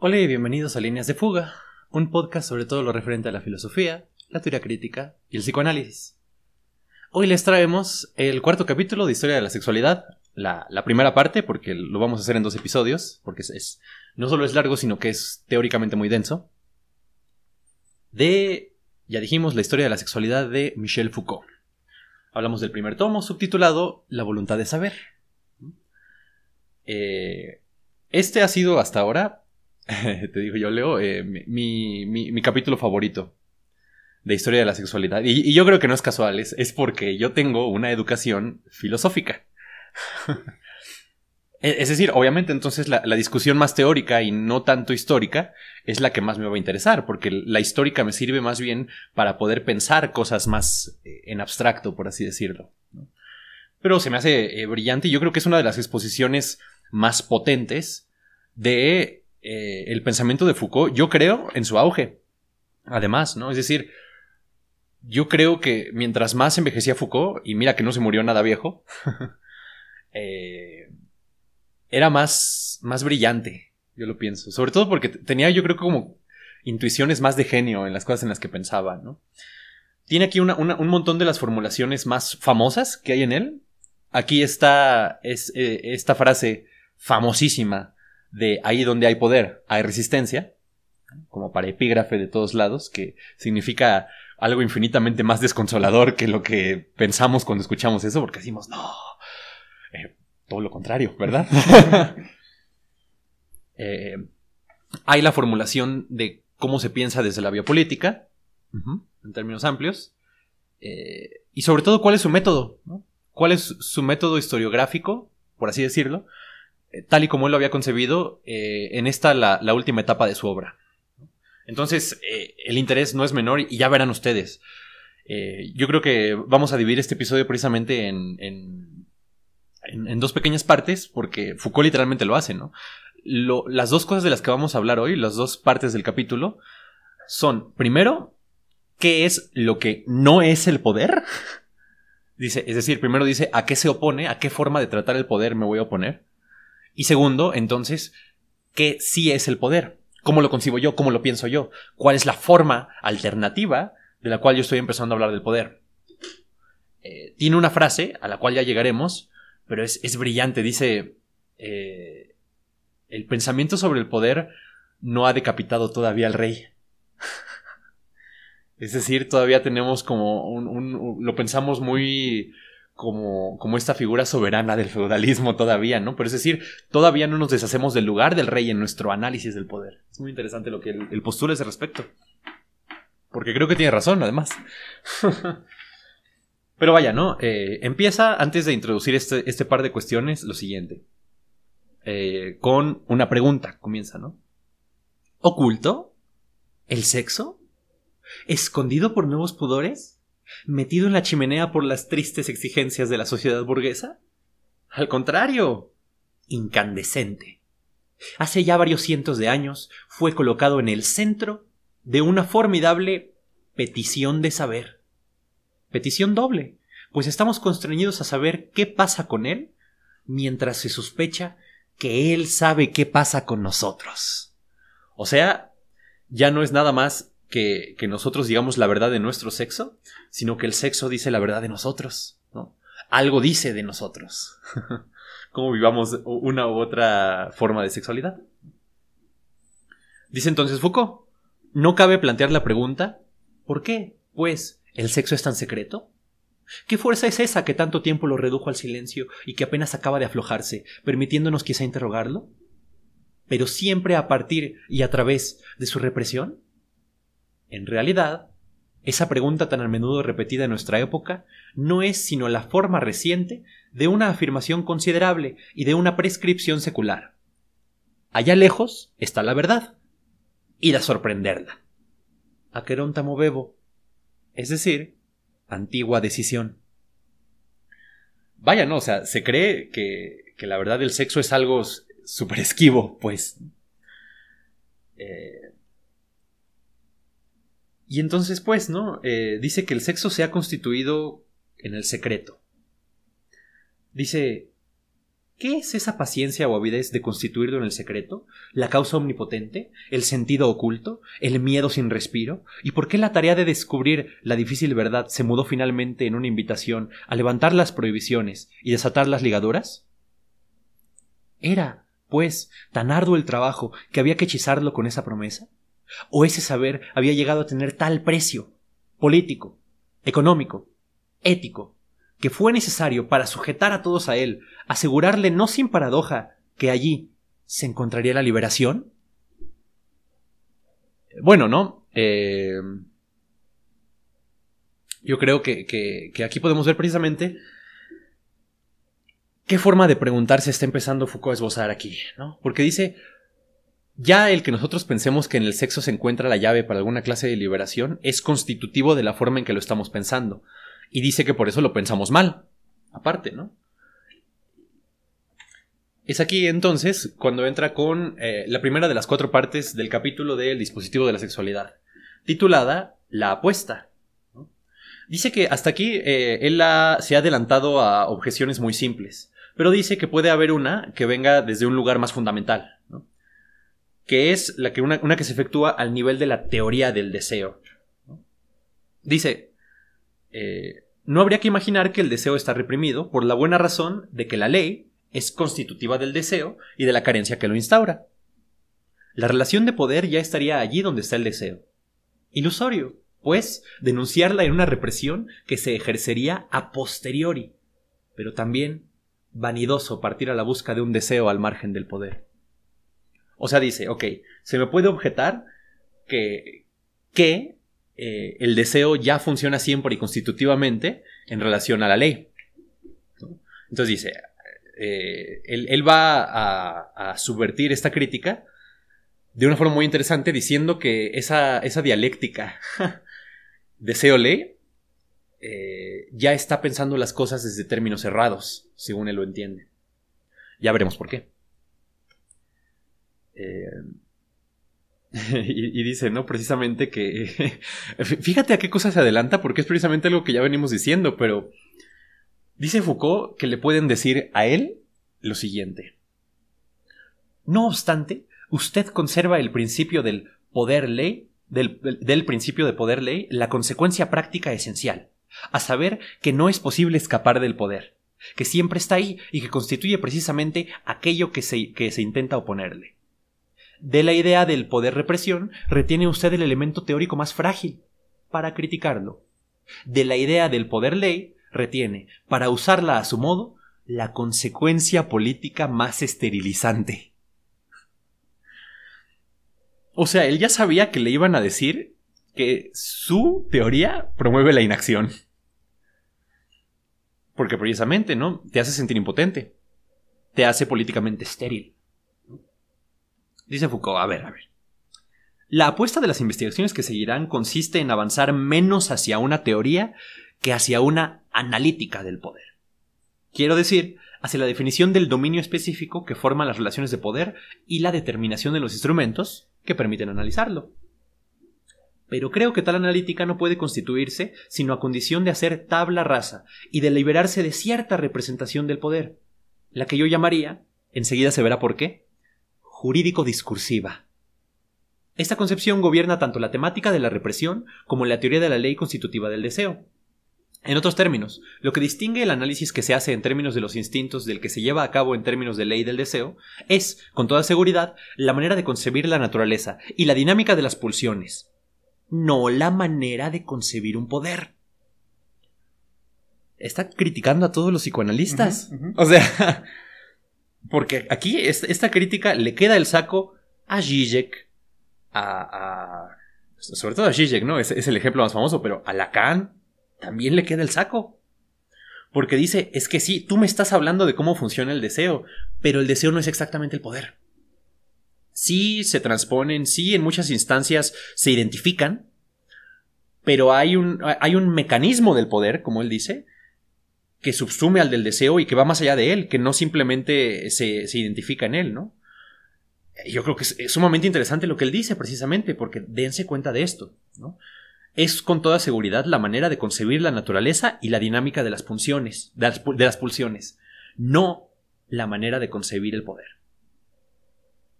Hola y bienvenidos a Líneas de Fuga, un podcast sobre todo lo referente a la filosofía, la teoría crítica y el psicoanálisis. Hoy les traemos el cuarto capítulo de Historia de la Sexualidad, la, primera parte, porque lo vamos a hacer en dos episodios, porque es, no solo es largo, sino que es teóricamente muy denso, de, ya dijimos, la historia de la sexualidad de Michel Foucault. Hablamos del primer tomo, subtitulado La voluntad de saber. Eh, este ha sido hasta ahora, te digo yo, Leo, eh, mi, capítulo favorito de historia de la sexualidad. Y, yo creo que no es casual, es, es porque yo tengo una educación filosófica. E, es decir, obviamente entonces la, discusión más teórica y no tanto histórica es la que más me va a interesar, porque la histórica me sirve más bien para poder pensar cosas más eh, en abstracto, por así decirlo. Pero se me hace brillante y yo creo que es una de las exposiciones más potentes de eh, el pensamiento de Foucault, yo creo, en su auge. Además, ¿no? Es decir, yo creo que mientras más envejecía Foucault, y mira que no se murió nada viejo, eh, era más, más brillante, yo lo pienso. Sobre todo porque tenía, yo creo, como intuiciones más de genio en las cosas en las que pensaba, ¿no? Tiene aquí un montón de las formulaciones más famosas que hay en él. Aquí está es, eh, esta frase famosísima de ahí donde hay poder, hay resistencia, como para epígrafe de todos lados, que significa algo infinitamente más desconsolador que lo que pensamos cuando escuchamos eso, porque decimos, no, eh, todo lo contrario, ¿verdad? Eh, hay la formulación de cómo se piensa desde la biopolítica, en términos amplios, eh, y sobre todo cuál es su método, cuál es su método historiográfico, por así decirlo, tal y como él lo había concebido eh, en esta la, última etapa de su obra. Entonces, eh, el interés no es menor y ya verán ustedes. yo creo que vamos a dividir este episodio precisamente en, en, dos pequeñas partes, porque Foucault literalmente lo hace, ¿no? las dos cosas de las que vamos a hablar hoy, las dos partes del capítulo, son, primero, ¿qué es lo que no es el poder? Dice, es decir, primero dice a qué se opone, a qué forma de tratar el poder me voy a oponer. Y segundo, entonces, ¿qué sí es el poder? ¿Cómo lo concibo yo? ¿Cómo lo pienso yo? ¿Cuál es la forma alternativa de la cual yo estoy empezando a hablar del poder? Eh, tiene una frase a la cual ya llegaremos, pero es, brillante. Dice, eh, el pensamiento sobre el poder no ha decapitado todavía al rey. es decir, todavía tenemos como un, lo pensamos muy como, como esta figura soberana del feudalismo todavía, ¿no? Pero es decir, todavía no nos deshacemos del lugar del rey en nuestro análisis del poder. Es muy interesante lo que el postula ese respecto. Porque creo que tiene razón, además. Pero vaya, ¿no? Eh, empieza, antes de introducir este, este, par de cuestiones, lo siguiente. Eh, con una pregunta, comienza, ¿no? ¿Oculto? ¿El sexo? ¿Escondido por nuevos pudores? Metido en la chimenea por las tristes exigencias de la sociedad burguesa? Al contrario, incandescente. Hace ya varios cientos de años fue colocado en el centro de una formidable petición de saber. Petición doble, pues estamos constreñidos a saber qué pasa con él mientras se sospecha que él sabe qué pasa con nosotros. O sea, ya no es nada más que, nosotros digamos la verdad de nuestro sexo, sino que el sexo dice la verdad de nosotros, ¿no? Algo dice de nosotros. Cómo vivamos una u otra forma de sexualidad. Dice entonces Foucault, no cabe plantear la pregunta, ¿por qué? Pues, ¿el sexo es tan secreto? ¿Qué fuerza es esa que tanto tiempo lo redujo al silencio y que apenas acaba de aflojarse, permitiéndonos quizá interrogarlo? Pero siempre a partir y a través de su represión? En realidad, esa pregunta tan a menudo repetida en nuestra época no es sino la forma reciente de una afirmación considerable y de una prescripción secular. Allá lejos está la verdad. Ir a sorprenderla. Aqueronta bebo. Es decir, antigua decisión. Vaya, no, o sea, se cree que, que la verdad del sexo es algo súper esquivo, pues. Eh, y entonces, pues, ¿no? Eh, dice que el sexo se ha constituido en el secreto. Dice, ¿Qué es esa paciencia o avidez de constituirlo en el secreto? ¿La causa omnipotente? ¿El sentido oculto? ¿El miedo sin respiro? ¿Y por qué la tarea de descubrir la difícil verdad se mudó finalmente en una invitación a levantar las prohibiciones y desatar las ligaduras? ¿Era, pues, tan arduo el trabajo que había que hechizarlo con esa promesa? ¿O ese saber había llegado a tener tal precio político, económico, ético, que fue necesario para sujetar a todos a él, asegurarle no sin paradoja que allí se encontraría la liberación? Bueno, ¿no? Eh, yo creo que, que, aquí podemos ver precisamente qué forma de preguntarse está empezando Foucault a esbozar aquí, ¿no? Porque dice, ya el que nosotros pensemos que en el sexo se encuentra la llave para alguna clase de liberación es constitutivo de la forma en que lo estamos pensando y dice que por eso lo pensamos mal. Aparte, ¿no? Es aquí entonces cuando entra con eh, la primera de las cuatro partes del capítulo del dispositivo de la sexualidad, titulada La apuesta. Dice que hasta aquí eh, él se ha adelantado a objeciones muy simples, pero dice que puede haber una que venga desde un lugar más fundamental, que es la que una, que se efectúa al nivel de la teoría del deseo. Dice, eh, no habría que imaginar que el deseo está reprimido por la buena razón de que la ley es constitutiva del deseo y de la carencia que lo instaura. La relación de poder ya estaría allí donde está el deseo. Ilusorio, pues, denunciarla en una represión que se ejercería a posteriori, pero también vanidoso partir a la busca de un deseo al margen del poder. O sea, dice, ok, se me puede objetar que, que eh, el deseo ya funciona siempre y constitutivamente en relación a la ley. Entonces dice, eh, él, va a, subvertir esta crítica de una forma muy interesante diciendo que esa, esa dialéctica deseo-ley eh, ya está pensando las cosas desde términos cerrados, según él lo entiende. Ya veremos por qué. y, dice, ¿no? Precisamente que... Fíjate a qué cosa se adelanta porque es precisamente algo que ya venimos diciendo, pero... Dice Foucault que le pueden decir a él lo siguiente. No obstante, usted conserva el principio del poder ley, del, del principio de poder ley, la consecuencia práctica esencial, a saber que no es posible escapar del poder, que siempre está ahí y que constituye precisamente aquello que se, que se intenta oponerle. De la idea del poder represión retiene usted el elemento teórico más frágil para criticarlo. De la idea del poder ley retiene, para usarla a su modo, la consecuencia política más esterilizante. O sea, él ya sabía que le iban a decir que su teoría promueve la inacción. Porque precisamente, ¿no? Te hace sentir impotente. Te hace políticamente estéril. Dice Foucault, a ver, a ver. La apuesta de las investigaciones que seguirán consiste en avanzar menos hacia una teoría que hacia una analítica del poder. Quiero decir, hacia la definición del dominio específico que forman las relaciones de poder y la determinación de los instrumentos que permiten analizarlo. Pero creo que tal analítica no puede constituirse sino a condición de hacer tabla rasa y de liberarse de cierta representación del poder, la que yo llamaría, enseguida se verá por qué, jurídico-discursiva. Esta concepción gobierna tanto la temática de la represión como la teoría de la ley constitutiva del deseo. En otros términos, lo que distingue el análisis que se hace en términos de los instintos del que se lleva a cabo en términos de ley del deseo es, con toda seguridad, la manera de concebir la naturaleza y la dinámica de las pulsiones, no la manera de concebir un poder. Está criticando a todos los psicoanalistas. O sea, porque aquí esta crítica le queda el saco a Zizek, a, sobre todo a Zizek, ¿no? Es, el ejemplo más famoso, pero a Lacan también le queda el saco. Porque dice, es que sí, tú me estás hablando de cómo funciona el deseo, pero el deseo no es exactamente el poder. Sí se transponen, sí en muchas instancias se identifican, pero hay un, hay un mecanismo del poder, como él dice, que subsume al del deseo y que va más allá de él, que no simplemente se, identifica en él, ¿no? Yo creo que es, sumamente interesante lo que él dice, precisamente, porque dense cuenta de esto, ¿no? Es con toda seguridad la manera de concebir la naturaleza y la dinámica de las pulsiones, de las, pulsiones, no la manera de concebir el poder.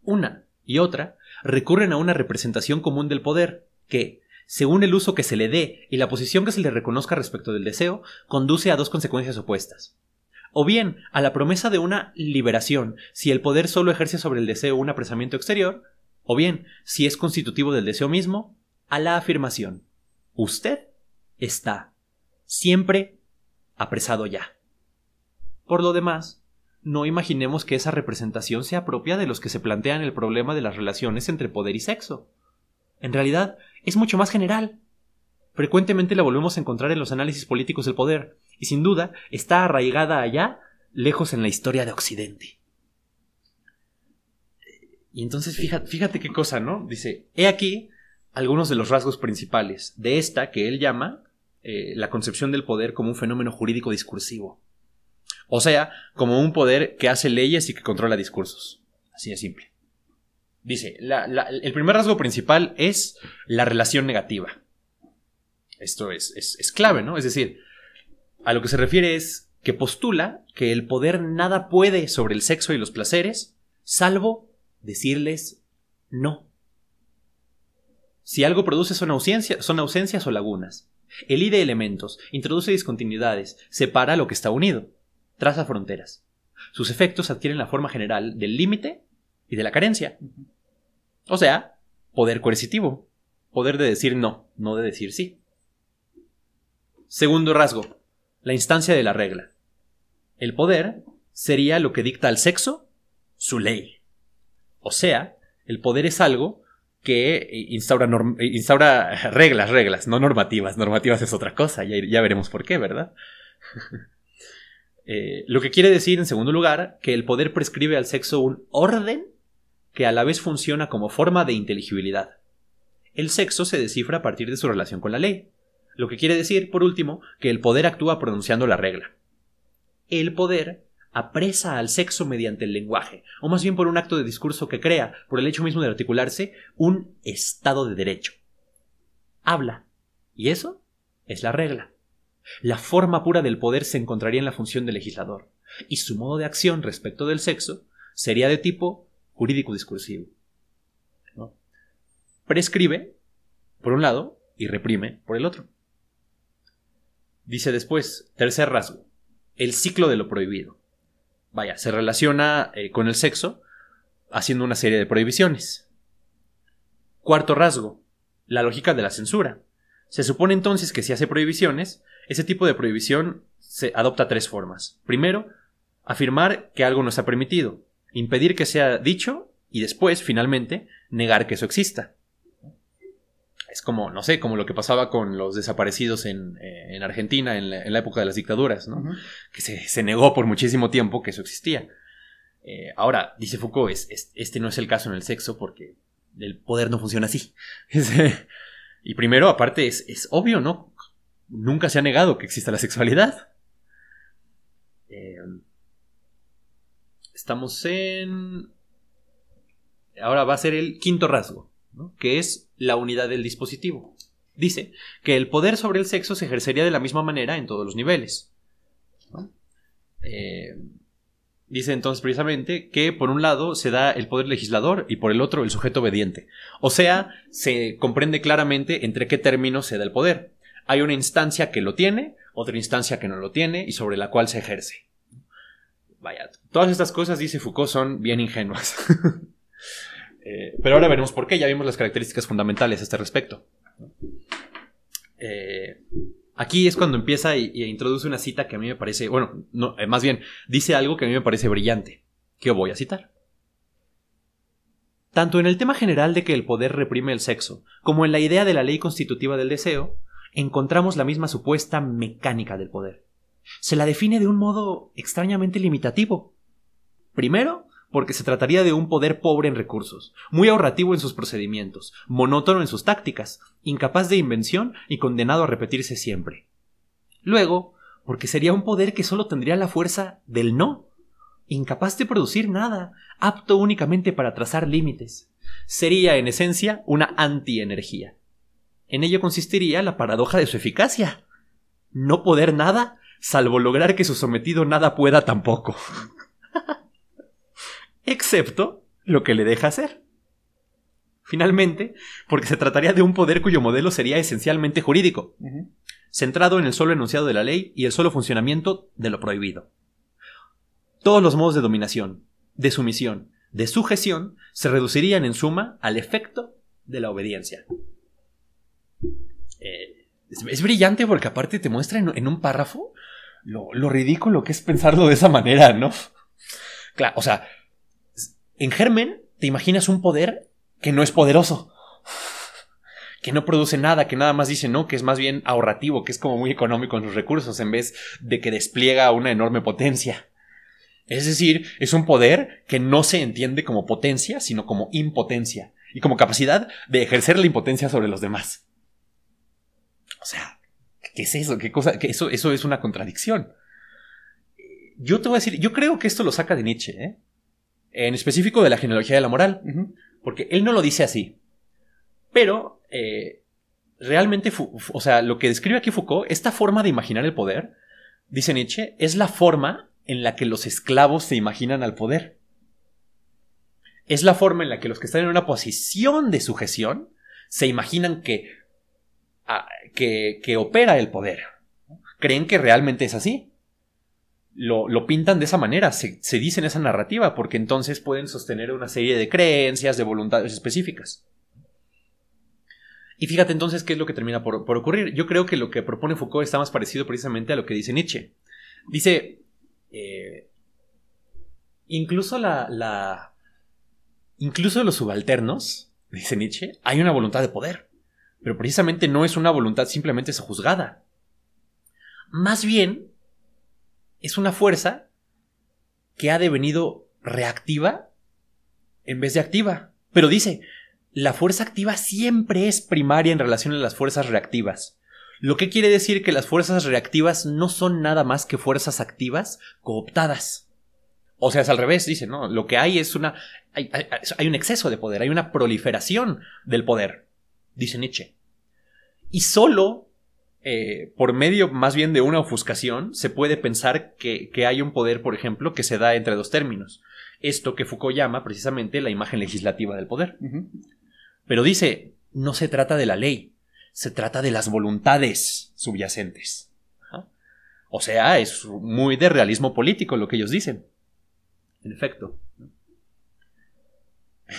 Una y otra recurren a una representación común del poder, que, según el uso que se le dé y la posición que se le reconozca respecto del deseo, conduce a dos consecuencias opuestas. O bien a la promesa de una liberación si el poder solo ejerce sobre el deseo un apresamiento exterior, o bien, si es constitutivo del deseo mismo, a la afirmación. Usted está siempre apresado ya. Por lo demás, no imaginemos que esa representación sea propia de los que se plantean el problema de las relaciones entre poder y sexo. En realidad, es mucho más general. Frecuentemente la volvemos a encontrar en los análisis políticos del poder, y sin duda está arraigada allá, lejos en la historia de Occidente. Y entonces fíjate, fíjate qué cosa, ¿no? Dice, he aquí algunos de los rasgos principales de esta que él llama eh, la concepción del poder como un fenómeno jurídico discursivo. O sea, como un poder que hace leyes y que controla discursos. Así de simple. Dice, el primer rasgo principal es la relación negativa. Esto es, es clave, ¿no? Es decir, a lo que se refiere es que postula que el poder nada puede sobre el sexo y los placeres, salvo decirles no. Si algo produce son, son ausencias o lagunas. Elide elementos, introduce discontinuidades, separa lo que está unido, traza fronteras. Sus efectos adquieren la forma general del límite y de la carencia. O sea, poder coercitivo, poder de decir no, no de decir sí. Segundo rasgo, la instancia de la regla. El poder sería lo que dicta al sexo su ley. O sea, el poder es algo que instaura, instaura reglas, reglas, no normativas. Normativas es otra cosa, ya, ya veremos por qué, ¿verdad? Eh, lo que quiere decir, en segundo lugar, que el poder prescribe al sexo un orden que a la vez funciona como forma de inteligibilidad. El sexo se descifra a partir de su relación con la ley. Lo que quiere decir, por último, que el poder actúa pronunciando la regla. El poder apresa al sexo mediante el lenguaje, o más bien por un acto de discurso que crea, por el hecho mismo de articularse, un estado de derecho. Habla. Y eso es la regla. La forma pura del poder se encontraría en la función del legislador, y su modo de acción respecto del sexo sería de tipo jurídico discursivo. Prescribe, por un lado, y reprime, por el otro. Dice después, tercer rasgo, el ciclo de lo prohibido vaya, se relaciona eh, con el sexo haciendo una serie de prohibiciones. Cuarto rasgo, la lógica de la censura. Se supone entonces que si hace prohibiciones, ese tipo de prohibición se adopta tres formas. Primero, afirmar que algo no está permitido, impedir que sea dicho y después, finalmente, negar que eso exista. Es como, no sé, como lo que pasaba con los desaparecidos en, eh, Argentina en la, época de las dictaduras, ¿no? Que se, negó por muchísimo tiempo que eso existía. Eh, ahora, dice Foucault, es, este no es el caso en el sexo porque el poder no funciona así. y primero, aparte, es, obvio, ¿no? Nunca se ha negado que exista la sexualidad. Eh, estamos en... Ahora va a ser el quinto rasgo que es la unidad del dispositivo. Dice que el poder sobre el sexo se ejercería de la misma manera en todos los niveles. Eh, dice entonces precisamente que por un lado se da el poder legislador y por el otro el sujeto obediente. O sea, se comprende claramente entre qué términos se da el poder. Hay una instancia que lo tiene, otra instancia que no lo tiene y sobre la cual se ejerce. Vaya, todas estas cosas, dice Foucault, son bien ingenuas. Eh, pero ahora veremos por qué, ya vimos las características fundamentales a este respecto. Eh, aquí es cuando empieza y, introduce una cita que a mí me parece, bueno, no, eh, más bien, dice algo que a mí me parece brillante, que voy a citar. Tanto en el tema general de que el poder reprime el sexo, como en la idea de la ley constitutiva del deseo, encontramos la misma supuesta mecánica del poder. Se la define de un modo extrañamente limitativo. Primero, porque se trataría de un poder pobre en recursos, muy ahorrativo en sus procedimientos, monótono en sus tácticas, incapaz de invención y condenado a repetirse siempre. Luego, porque sería un poder que solo tendría la fuerza del no, incapaz de producir nada, apto únicamente para trazar límites. Sería, en esencia, una antienergía. En ello consistiría la paradoja de su eficacia. No poder nada, salvo lograr que su sometido nada pueda tampoco. excepto lo que le deja hacer. Finalmente, porque se trataría de un poder cuyo modelo sería esencialmente jurídico, centrado en el solo enunciado de la ley y el solo funcionamiento de lo prohibido. Todos los modos de dominación, de sumisión, de sujeción se reducirían en suma al efecto de la obediencia. Eh, es, brillante porque aparte te muestra en, un párrafo lo, lo, ridículo que es pensarlo de esa manera, ¿no? Claro, o sea, en germen te imaginas un poder que no es poderoso, que no produce nada, que nada más dice no, que es más bien ahorrativo, que es como muy económico en sus recursos en vez de que despliega una enorme potencia. Es decir, es un poder que no se entiende como potencia, sino como impotencia y como capacidad de ejercer la impotencia sobre los demás. O sea, ¿qué es eso? ¿Qué cosa? Que eso, eso es una contradicción. Yo te voy a decir, yo creo que esto lo saca de Nietzsche, ¿eh? en específico de la genealogía de la moral, porque él no lo dice así. Pero, eh, realmente, o sea, lo que describe aquí Foucault, esta forma de imaginar el poder, dice Nietzsche, es la forma en la que los esclavos se imaginan al poder. Es la forma en la que los que están en una posición de sujeción se imaginan que, que, opera el poder. Creen que realmente es así. Lo, pintan de esa manera, se, se dice en esa narrativa, porque entonces pueden sostener una serie de creencias, de voluntades específicas. Y fíjate entonces qué es lo que termina por, ocurrir. Yo creo que lo que propone Foucault está más parecido precisamente a lo que dice Nietzsche. Dice, eh, incluso la, Incluso los subalternos, dice Nietzsche, hay una voluntad de poder. Pero precisamente no es una voluntad simplemente sojuzgada. Más bien, es una fuerza que ha devenido reactiva en vez de activa. Pero dice, la fuerza activa siempre es primaria en relación a las fuerzas reactivas. Lo que quiere decir que las fuerzas reactivas no son nada más que fuerzas activas cooptadas. O sea, es al revés, dice, ¿no? Lo que hay es una. Hay, un exceso de poder, hay una proliferación del poder, dice Nietzsche. Y solo eh, por medio más bien de una ofuscación se puede pensar que, hay un poder, por ejemplo, que se da entre dos términos. Esto que Foucault llama precisamente la imagen legislativa del poder. Pero dice, no se trata de la ley, se trata de las voluntades subyacentes. O sea, es muy de realismo político lo que ellos dicen. En efecto.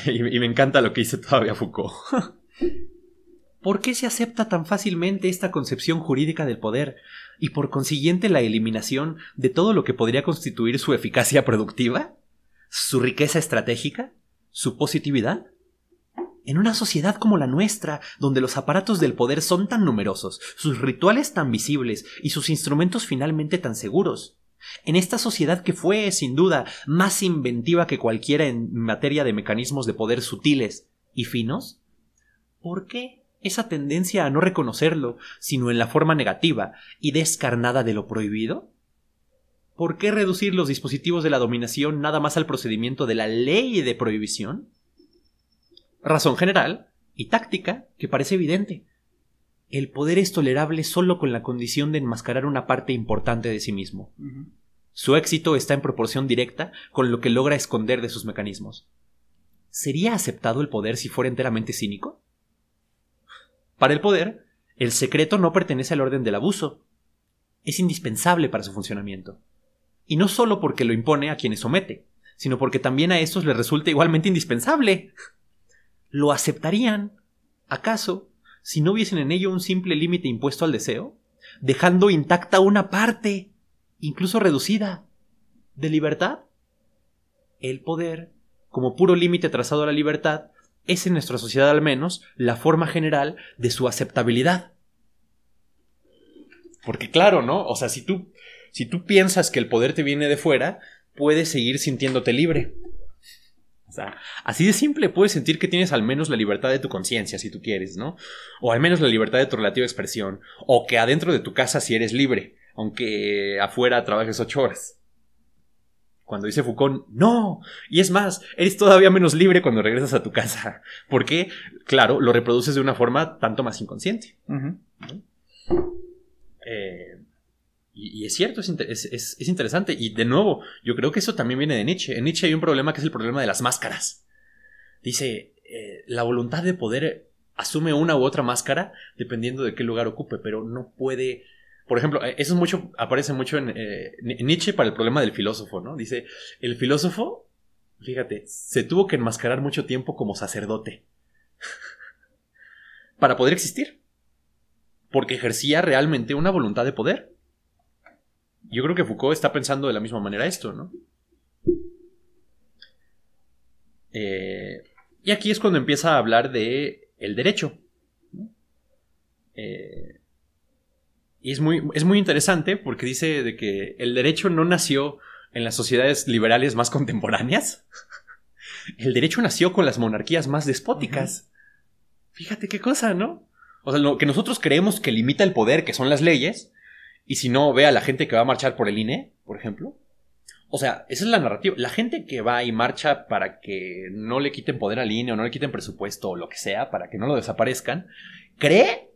Y, me encanta lo que dice todavía Foucault. ¿Por qué se acepta tan fácilmente esta concepción jurídica del poder y por consiguiente la eliminación de todo lo que podría constituir su eficacia productiva? ¿Su riqueza estratégica? ¿Su positividad? En una sociedad como la nuestra, donde los aparatos del poder son tan numerosos, sus rituales tan visibles y sus instrumentos finalmente tan seguros, en esta sociedad que fue, sin duda, más inventiva que cualquiera en materia de mecanismos de poder sutiles y finos, ¿por qué esa tendencia a no reconocerlo, sino en la forma negativa y descarnada de lo prohibido? ¿Por qué reducir los dispositivos de la dominación nada más al procedimiento de la ley de prohibición? Razón general y táctica que parece evidente. El poder es tolerable solo con la condición de enmascarar una parte importante de sí mismo. Su éxito está en proporción directa con lo que logra esconder de sus mecanismos. ¿Sería aceptado el poder si fuera enteramente cínico? Para el poder, el secreto no pertenece al orden del abuso. Es indispensable para su funcionamiento. Y no solo porque lo impone a quienes somete, sino porque también a estos les resulta igualmente indispensable lo aceptarían, acaso, si no hubiesen en ello un simple límite impuesto al deseo, dejando intacta una parte, incluso reducida, de libertad? El poder, como puro límite trazado a la libertad, es en nuestra sociedad al menos la forma general de su aceptabilidad. Porque claro, ¿no? O sea, si tú, si tú piensas que el poder te viene de fuera, puedes seguir sintiéndote libre. O sea, así de simple puedes sentir que tienes al menos la libertad de tu conciencia, si tú quieres, ¿no? O al menos la libertad de tu relativa expresión. O que adentro de tu casa si eres libre, aunque afuera trabajes ocho horas. Cuando dice Foucault, no. Y es más, eres todavía menos libre cuando regresas a tu casa. Porque, claro, lo reproduces de una forma tanto más inconsciente. Eh, Y, es cierto, es, interesante. Y de nuevo, yo creo que eso también viene de Nietzsche. En Nietzsche hay un problema que es el problema de las máscaras. Dice, eh, la voluntad de poder asume una u otra máscara dependiendo de qué lugar ocupe, pero no puede... Por ejemplo, eh, eso es mucho, aparece mucho en, eh, Nietzsche para el problema del filósofo, ¿no? Dice, el filósofo, fíjate, se tuvo que enmascarar mucho tiempo como sacerdote para poder existir, porque ejercía realmente una voluntad de poder. Yo creo que Foucault está pensando de la misma manera esto, ¿no? Eh, y aquí es cuando empieza a hablar de el derecho. Eh, y es muy, es muy interesante porque dice de que el derecho no nació en las sociedades liberales más contemporáneas. El derecho nació con las monarquías más despóticas. Fíjate qué cosa, ¿no? O sea, lo que nosotros creemos que limita el poder, que son las leyes, y si no, ve a la gente que va a marchar por el INE, por ejemplo. O sea, esa es la narrativa. La gente que va y marcha para que no le quiten poder al INE o no le quiten presupuesto o lo que sea, para que no lo desaparezcan, cree,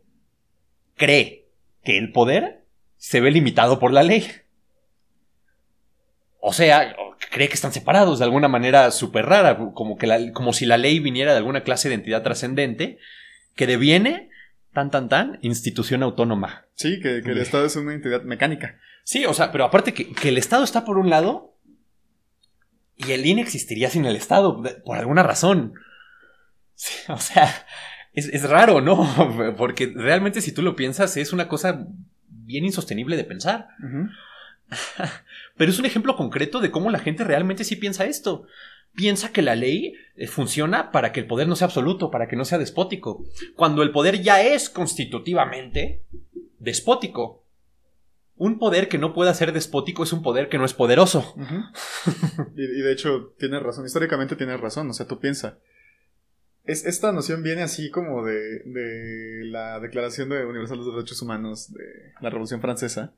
cree que el poder se ve limitado por la ley. O sea, cree que están separados de alguna manera súper rara, como, que como si la ley viniera de alguna clase de entidad trascendente que deviene tan, tan, tan, institución autónoma. Sí, que, el Estado es una entidad mecánica. Sí, o sea, pero aparte que, el Estado está por un lado y el INE existiría sin el Estado, por alguna razón. o sea, es, raro, ¿no? Porque realmente si tú lo piensas es una cosa bien insostenible de pensar. pero es un ejemplo concreto de cómo la gente realmente sí piensa esto piensa que la ley eh, funciona para que el poder no sea absoluto, para que no sea despótico, cuando el poder ya es constitutivamente despótico. Un poder que no pueda ser despótico es un poder que no es poderoso. y, y, de hecho, tienes razón, históricamente tienes razón, o sea, tú piensas es, esta noción viene así como de, de, la Declaración de Universal de los Derechos Humanos de la Revolución Francesa.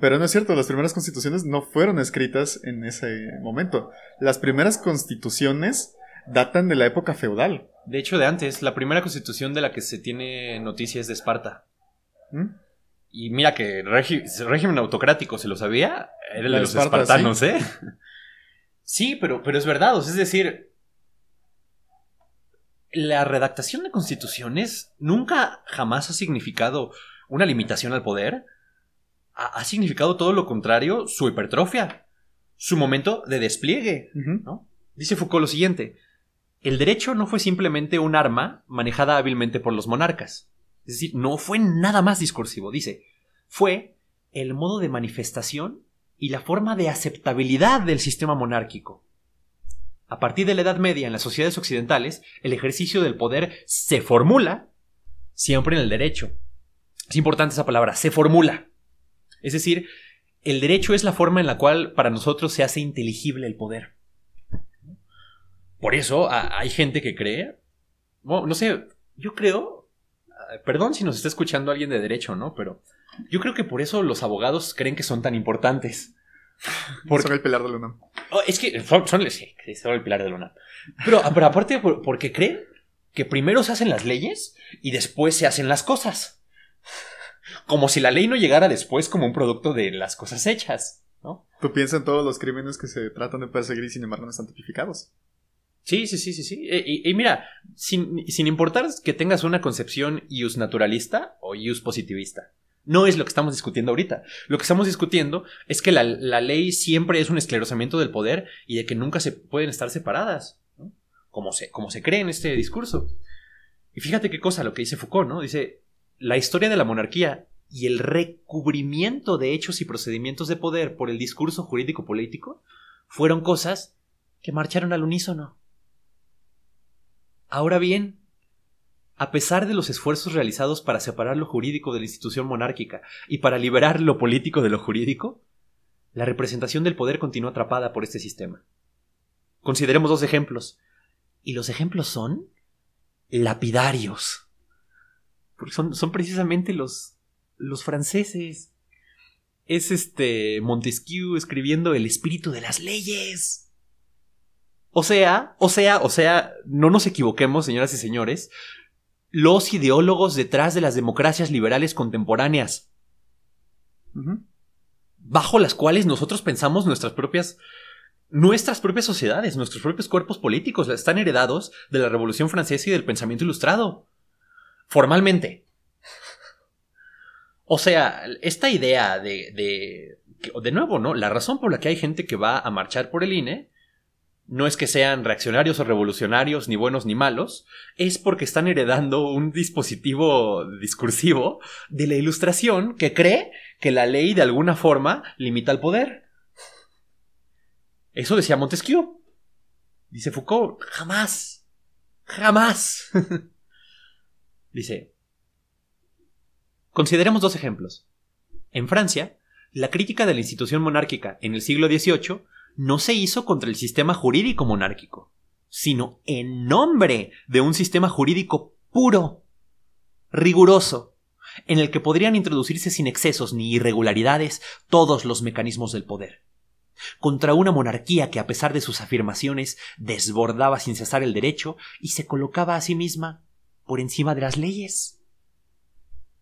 Pero no es cierto, las primeras constituciones no fueron escritas en ese momento. Las primeras constituciones datan de la época feudal. De hecho, de antes, la primera constitución de la que se tiene noticias es de Esparta. ¿Mm? Y mira que régimen autocrático, ¿se lo sabía? Era de los espartanos, ¿eh? Sí, pero, pero es verdad, es decir, la redactación de constituciones nunca jamás ha significado una limitación al poder. Ha, significado todo lo contrario, su hipertrofia, su momento de despliegue. Dice Foucault lo siguiente: el derecho no fue simplemente un arma manejada hábilmente por los monarcas. Es decir, no fue nada más discursivo. Dice, fue el modo de manifestación y la forma de aceptabilidad del sistema monárquico. A partir de la Edad Media en las sociedades occidentales, el ejercicio del poder se formula siempre en el derecho. Es importante esa palabra, se formula. Es decir, el derecho es la forma en la cual para nosotros se hace inteligible el poder. Por eso hay gente que cree, no sé, yo creo, perdón si nos está escuchando alguien de derecho, ¿no? Pero yo creo que por eso los abogados creen que son tan importantes. Son el pilar de Luna. Oh, es que son, sí, son el pilar de Luna. Pero, pero aparte, porque creen que primero se hacen las leyes y después se hacen las cosas. Como si la ley no llegara después como un producto de las cosas hechas, ¿no? Tú piensas en todos los crímenes que se tratan de perseguir y sin embargo no están tipificados. Sí, sí, sí, sí, sí. E, y, mira, sin, sin, importar que tengas una concepción ius naturalista o ius positivista. No es lo que estamos discutiendo ahorita. Lo que estamos discutiendo es que la, ley siempre es un esclerosamiento del poder y de que nunca se pueden estar separadas, como, se, como se cree en este discurso. Y fíjate qué cosa lo que dice Foucault, ¿no? Dice, la historia de la monarquía y el recubrimiento de hechos y procedimientos de poder por el discurso jurídico político fueron cosas que marcharon al unísono. Ahora bien, a pesar de los esfuerzos realizados para separar lo jurídico de la institución monárquica y para liberar lo político de lo jurídico, la representación del poder continúa atrapada por este sistema. Consideremos dos ejemplos. Y los ejemplos son lapidarios. Porque son, son precisamente los, los franceses. Es este Montesquieu escribiendo el espíritu de las leyes. O sea, o sea, o sea, no nos equivoquemos, señoras y señores, los ideólogos detrás de las democracias liberales contemporáneas. bajo las cuales nosotros pensamos nuestras propias nuestras propias sociedades, nuestros propios cuerpos políticos están heredados de la Revolución Francesa y del pensamiento ilustrado. Formalmente. O sea, esta idea de, de, de nuevo, ¿no? La razón por la que hay gente que va a marchar por el INE no es que sean reaccionarios o revolucionarios, ni buenos ni malos, es porque están heredando un dispositivo discursivo de la ilustración que cree que la ley de alguna forma limita el poder. Eso decía Montesquieu. Dice Foucault, jamás, jamás. Dice, consideremos dos ejemplos. En Francia, la crítica de la institución monárquica en el siglo XVIII no se hizo contra el sistema jurídico monárquico, sino en nombre de un sistema jurídico puro, riguroso, en el que podrían introducirse sin excesos ni irregularidades todos los mecanismos del poder contra una monarquía que a pesar de sus afirmaciones desbordaba sin cesar el derecho y se colocaba a sí misma por encima de las leyes.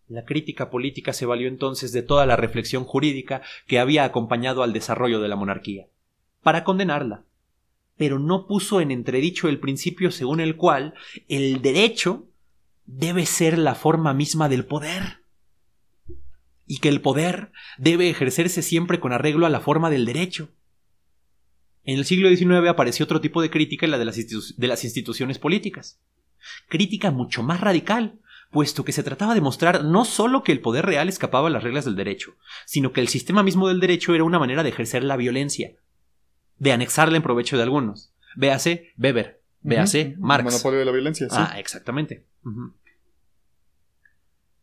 La crítica política se valió entonces de toda la reflexión jurídica que había acompañado al desarrollo de la monarquía, para condenarla, pero no puso en entredicho el principio según el cual el derecho debe ser la forma misma del poder y que el poder debe ejercerse siempre con arreglo a la forma del derecho. En el siglo XIX apareció otro tipo de crítica en la de las, de las instituciones políticas. Crítica mucho más radical, puesto que se trataba de mostrar no solo que el poder real escapaba a las reglas del derecho, sino que el sistema mismo del derecho era una manera de ejercer la violencia, de anexarla en provecho de algunos. Véase Weber, véase Marx. El monopolio de la violencia, sí. Ah, exactamente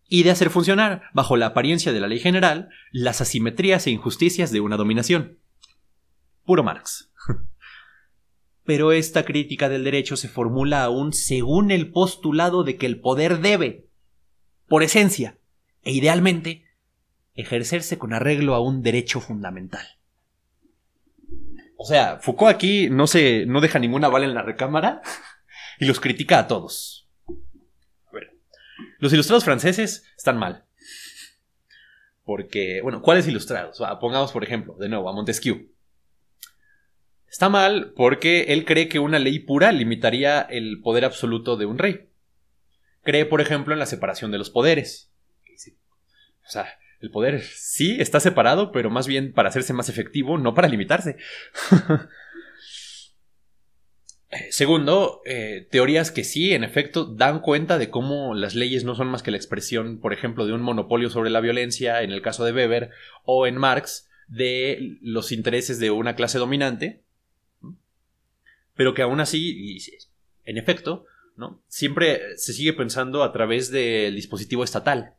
y de hacer funcionar, bajo la apariencia de la ley general, las asimetrías e injusticias de una dominación. Puro Marx. Pero esta crítica del derecho se formula aún según el postulado de que el poder debe, por esencia, e idealmente, ejercerse con arreglo a un derecho fundamental. O sea, Foucault aquí no se no deja ninguna bala en la recámara y los critica a todos. Los ilustrados franceses están mal. Porque, bueno, ¿cuáles ilustrados? pongamos, por ejemplo, de nuevo, a Montesquieu. Está mal porque él cree que una ley pura limitaría el poder absoluto de un rey. Cree, por ejemplo, en la separación de los poderes. O sea, el poder sí está separado, pero más bien para hacerse más efectivo, no para limitarse. Segundo, eh, teorías que sí, en efecto, dan cuenta de cómo las leyes no son más que la expresión, por ejemplo, de un monopolio sobre la violencia, en el caso de Weber, o en Marx, de los intereses de una clase dominante, pero que aún así, en efecto, ¿no? siempre se sigue pensando a través del dispositivo estatal,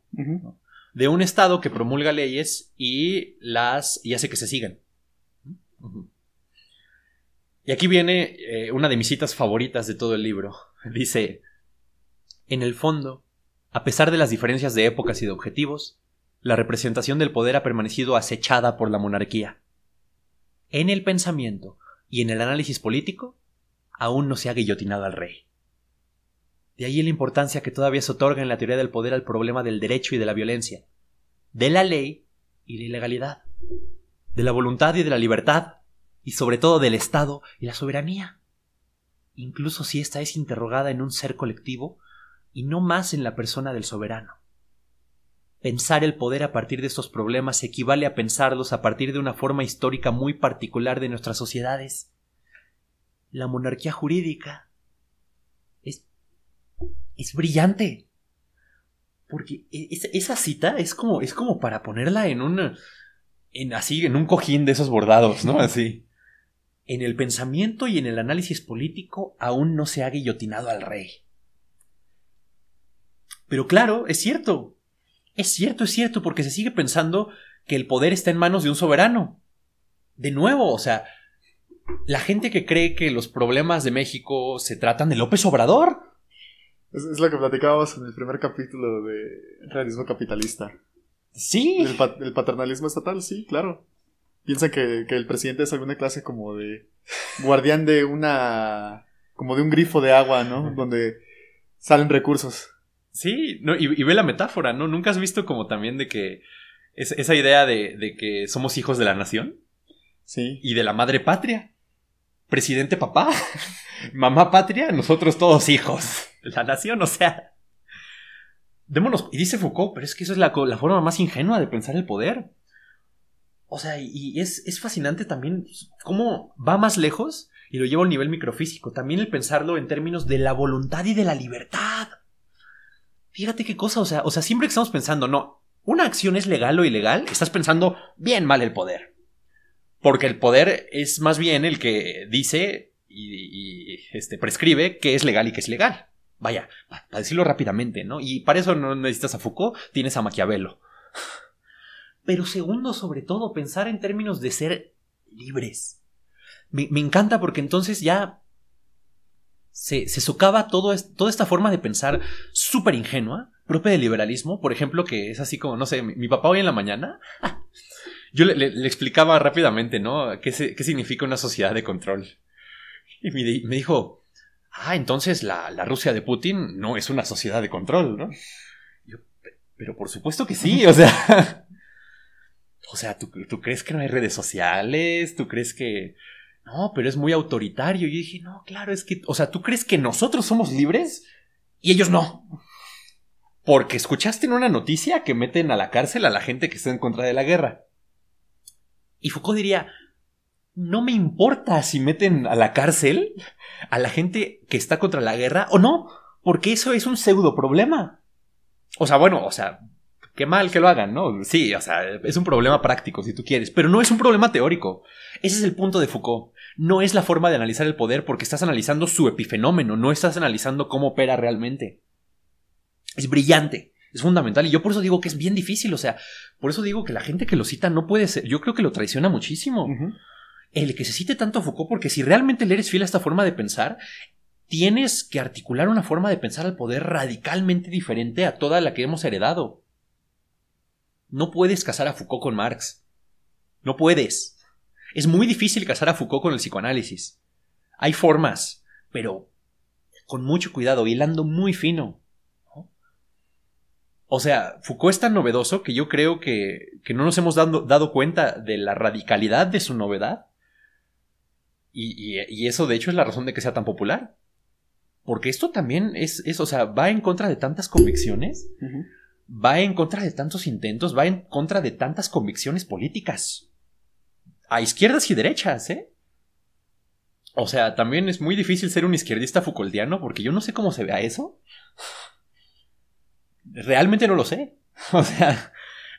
de un Estado que promulga leyes y las y hace que se sigan. Y aquí viene eh, una de mis citas favoritas de todo el libro. Dice, en el fondo, a pesar de las diferencias de épocas y de objetivos, la representación del poder ha permanecido acechada por la monarquía. En el pensamiento y en el análisis político, aún no se ha guillotinado al rey. De ahí la importancia que todavía se otorga en la teoría del poder al problema del derecho y de la violencia, de la ley y la ilegalidad, de la voluntad y de la libertad, y sobre todo del Estado y la soberanía, incluso si ésta es interrogada en un ser colectivo y no más en la persona del soberano. Pensar el poder a partir de estos problemas equivale a pensarlos a partir de una forma histórica muy particular de nuestras sociedades. La monarquía jurídica es brillante. Porque e, esa cita es como, es como para ponerla en un, en así, en un cojín de esos bordados, ¿no? Así en el pensamiento y en el análisis político aún no se ha guillotinado al rey. Pero claro, es cierto. Es cierto, es cierto, porque se sigue pensando que el poder está en manos de un soberano. De nuevo, o sea, la gente que cree que los problemas de México se tratan de López Obrador. Es, lo que platicábamos en el primer capítulo de realismo capitalista. Sí. el paternalismo estatal, sí, claro piensan que, el presidente es alguna clase como de guardián de una como de un grifo de agua, ¿no? Donde salen recursos. Sí, no, y, ve la metáfora, ¿no? Nunca has visto como también de que Es, esa idea de, de que somos hijos de la nación Sí. y de la madre patria. Presidente papá, mamá patria, nosotros todos hijos. La nación, o sea. Démonos. Y dice Foucault, pero es que eso es la, forma más ingenua de pensar el poder. O sea, y, es, es fascinante también cómo va más lejos y lo lleva a un nivel microfísico. También el pensarlo en términos de la voluntad y de la libertad. Fíjate qué cosa, o sea, o sea, siempre que estamos pensando, no, una acción es legal o ilegal, estás pensando bien mal el poder. Porque el poder es más bien el que dice y, este, prescribe qué es legal y qué es ilegal. Vaya, para decirlo rápidamente, ¿no? Y para eso no necesitas a Foucault, tienes a Maquiavelo. Pero segundo, sobre todo, pensar en términos de ser libres. Me, encanta porque entonces ya se, se socava toda esta forma de pensar súper ingenua, propia del liberalismo, por ejemplo, que es así como, no sé, mi, papá hoy en la mañana, yo le, explicaba rápidamente, ¿no? ¿Qué, significa una sociedad de control? Y me dijo, ah, entonces la, la Rusia de Putin no es una sociedad de control, ¿no? Yo, "Pe- pero por supuesto que sí, o sea... O sea, ¿tú, tú crees que no hay redes sociales? ¿Tú crees que... No, pero es muy autoritario. Y yo dije, no, claro, es que... O sea, ¿tú crees que nosotros somos libres? Y ellos no. Porque escuchaste en una noticia que meten a la cárcel a la gente que está en contra de la guerra. Y Foucault diría, no me importa si meten a la cárcel a la gente que está contra la guerra o no, porque eso es un pseudo problema. O sea, bueno, o sea, qué mal que lo hagan, ¿no? Sí, o sea, es un problema práctico si tú quieres, pero no es un problema teórico. Ese es el punto de Foucault. No es la forma de analizar el poder porque estás analizando su epifenómeno, no estás analizando cómo opera realmente. Es brillante, es fundamental y yo por eso digo que es bien difícil, o sea, por eso digo que la gente que lo cita no puede ser, yo creo que lo traiciona muchísimo. El que se cite tanto a Foucault, porque si realmente le eres fiel a esta forma de pensar, tienes que articular una forma de pensar al poder radicalmente diferente a toda la que hemos heredado. No puedes casar a Foucault con Marx. No puedes. Es muy difícil casar a Foucault con el psicoanálisis. Hay formas, pero con mucho cuidado, hilando muy fino. ¿no? O sea, Foucault es tan novedoso que yo creo que, que no nos hemos dado, dado cuenta de la radicalidad de su novedad. Y, y- y eso, de hecho, es la razón de que sea tan popular. Porque esto también es, es, o sea, va en contra de tantas convicciones, va en contra de tantos intentos, va en contra de tantas convicciones políticas. A izquierdas y derechas, ¿eh? O sea, también es muy difícil ser un izquierdista Foucaultiano porque yo no sé cómo se vea eso. Realmente no lo sé. O sea,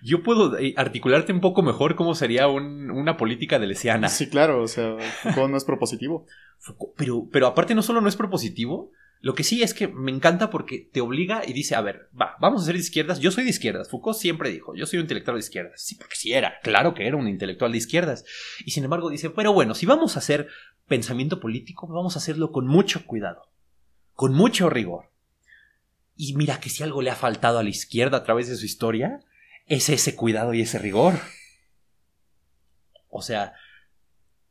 yo puedo eh, articularte un poco mejor cómo sería un- una política de lesiana. Sí, claro, o sea, Foucault no es propositivo. Foucault- Pero, pero aparte no solo no es propositivo, lo que sí es que me encanta porque te obliga y dice, a ver, va, vamos a ser de izquierdas, yo soy de izquierdas. Foucault siempre dijo, yo soy un intelectual de izquierdas. Sí, porque sí era, claro que era un intelectual de izquierdas. Y sin embargo dice, pero bueno, si vamos a hacer pensamiento político, vamos a hacerlo con mucho cuidado, con mucho rigor. Y mira que si algo le ha faltado a la izquierda a través de su historia, es ese cuidado y ese rigor. O sea,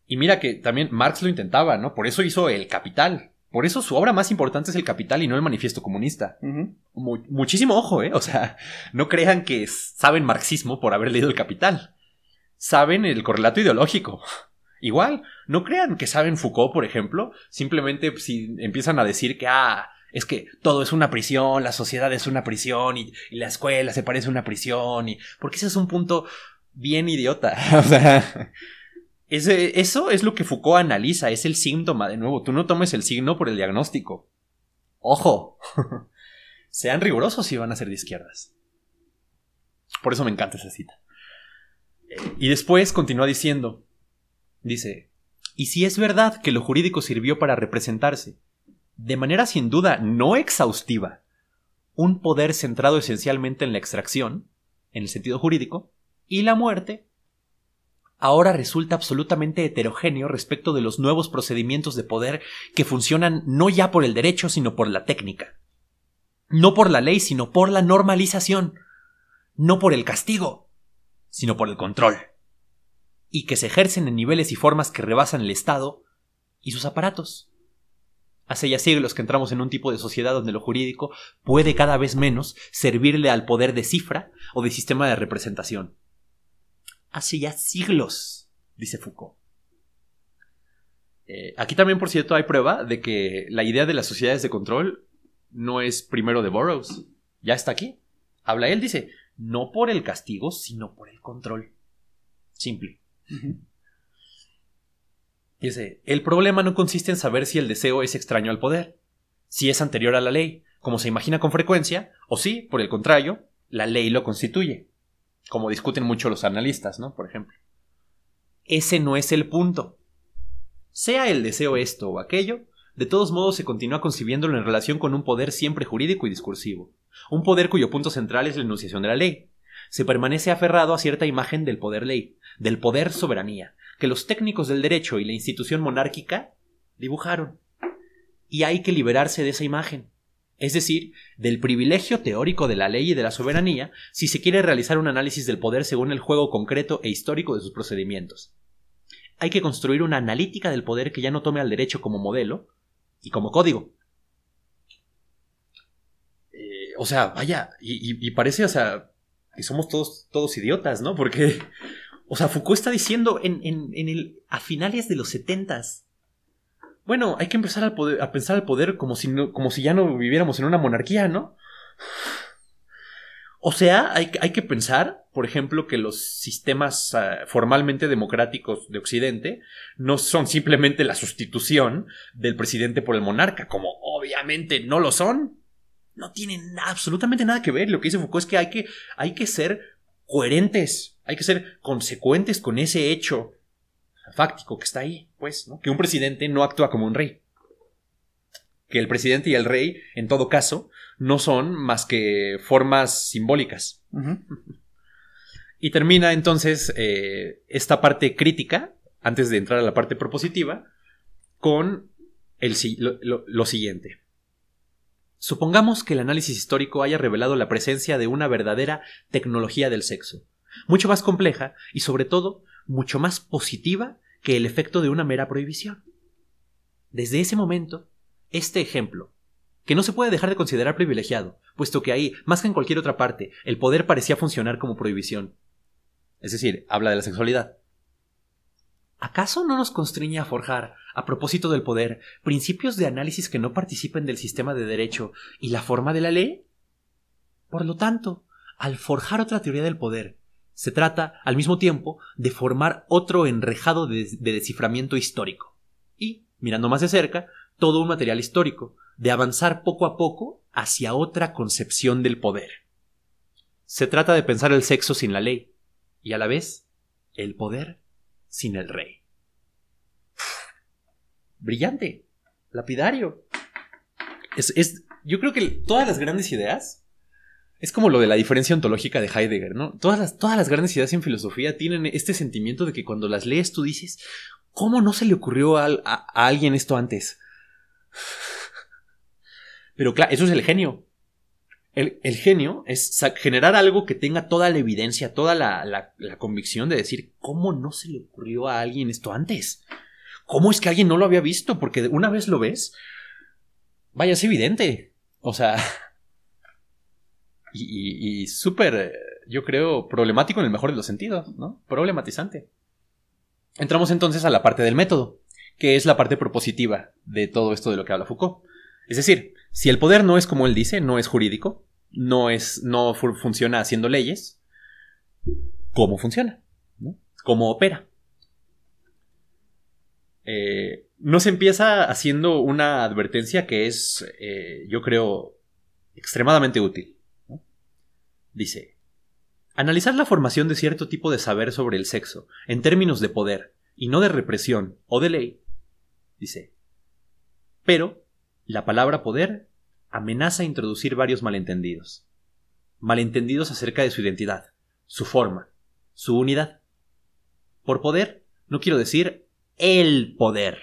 y mira que también Marx lo intentaba, ¿no? Por eso hizo El Capital. Por eso su obra más importante es El Capital y no el Manifiesto Comunista. Mu- muchísimo ojo, ¿eh? O sea, no crean que saben marxismo por haber leído El Capital. Saben el correlato ideológico. Igual, no crean que saben Foucault, por ejemplo, simplemente si empiezan a decir que, ah, es que todo es una prisión, la sociedad es una prisión y, la escuela se parece a una prisión, y, porque ese es un punto bien idiota. O sea, eso es lo que Foucault analiza, es el síntoma, de nuevo, tú no tomes el signo por el diagnóstico. Ojo, sean rigurosos si van a ser de izquierdas. Por eso me encanta esa cita. Y después continúa diciendo, dice, y si es verdad que lo jurídico sirvió para representarse, de manera sin duda no exhaustiva, un poder centrado esencialmente en la extracción, en el sentido jurídico, y la muerte, ahora resulta absolutamente heterogéneo respecto de los nuevos procedimientos de poder que funcionan no ya por el derecho, sino por la técnica. No por la ley, sino por la normalización. No por el castigo, sino por el control. Y que se ejercen en niveles y formas que rebasan el Estado y sus aparatos. Hace ya siglos que entramos en un tipo de sociedad donde lo jurídico puede cada vez menos servirle al poder de cifra o de sistema de representación. hace ya siglos, dice Foucault. Eh, aquí también, por cierto, hay prueba de que la idea de las sociedades de control no es primero de Burroughs. Ya está aquí. Habla él, dice, no por el castigo, sino por el control. Simple. Dice, el problema no consiste en saber si el deseo es extraño al poder, si es anterior a la ley, como se imagina con frecuencia, o si, por el contrario, la ley lo constituye, como discuten mucho los analistas, ¿no? Por ejemplo. Ese no es el punto. Sea el deseo esto o aquello, de todos modos se continúa concibiéndolo en relación con un poder siempre jurídico y discursivo, un poder cuyo punto central es la enunciación de la ley. Se permanece aferrado a cierta imagen del poder ley, del poder soberanía, que los técnicos del derecho y la institución monárquica dibujaron. Y hay que liberarse de esa imagen, es decir, del privilegio teórico de la ley y de la soberanía, si se quiere realizar un análisis del poder según el juego concreto e histórico de sus procedimientos. Hay que construir una analítica del poder que ya no tome al derecho como modelo y como código. Eh, o sea, vaya, y, parece, o sea, que somos todos, todos idiotas, ¿no? Porque, o sea, Foucault está diciendo en, el, a finales de los setentas bueno, hay que empezar a, pensar al poder como si, como si ya no viviéramos en una monarquía, ¿no? O sea, hay, que pensar, por ejemplo, que los sistemas ah, formalmente democráticos de Occidente no son simplemente la sustitución del presidente por el monarca, como obviamente no lo son. No tienen absolutamente nada que ver. Lo que dice Foucault es que hay que, hay que ser coherentes, hay que ser consecuentes con ese hecho fáctico que está ahí, pues, ¿no? Que un presidente no actúa como un rey. Que el presidente y el rey, en todo caso, no son más que formas simbólicas. Y termina entonces eh, esta parte crítica, antes de entrar a la parte propositiva, con el, lo siguiente. Supongamos que el análisis histórico haya revelado la presencia de una verdadera tecnología del sexo, mucho más compleja y sobre todo mucho más positiva que el efecto de una mera prohibición. Desde ese momento, este ejemplo, que no se puede dejar de considerar privilegiado, puesto que ahí, más que en cualquier otra parte, el poder parecía funcionar como prohibición. Es decir, habla de la sexualidad. ¿Acaso no nos constriñe a forjar, a propósito del poder, principios de análisis que no participen del sistema de derecho y la forma de la ley? Por lo tanto, al forjar otra teoría del poder, se trata, al mismo tiempo, de formar otro enrejado de, desciframiento histórico. Y, mirando más de cerca, todo un material histórico, de avanzar poco a poco hacia otra concepción del poder. Se trata de pensar el sexo sin la ley, y a la vez, el poder sin el rey. brillante, lapidario. Es, es, yo creo que todas las grandes ideas es como lo de la diferencia ontológica de Heidegger, ¿no? Todas las, todas las grandes ideas en filosofía tienen este sentimiento de que cuando las lees tú dices, ¿cómo no se le ocurrió a, alguien esto antes? Pero claro, eso es el genio. El, genio es generar algo que tenga toda la evidencia, toda la, convicción de decir, ¿cómo no se le ocurrió a alguien esto antes? ¿Cómo es que alguien no lo había visto? Porque una vez lo ves, vaya, es evidente. O sea, y, súper, eh, yo creo, problemático en el mejor de los sentidos, ¿no? Problematizante. Entramos entonces a la parte del método, que es la parte propositiva de todo esto de lo que habla Foucault. Es decir, si el poder no es como él dice, no es jurídico, no es, no funciona haciendo leyes, ¿cómo funciona? ¿Cómo opera? Eh, nos empieza haciendo una advertencia que es, eh, yo creo, extremadamente útil. Dice, analizar la formación de cierto tipo de saber sobre el sexo, en términos de poder, y no de represión o de ley, dice, pero la palabra poder amenaza introducir varios malentendidos. Malentendidos acerca de su identidad, su forma, su unidad. Por poder, no quiero decir el poder,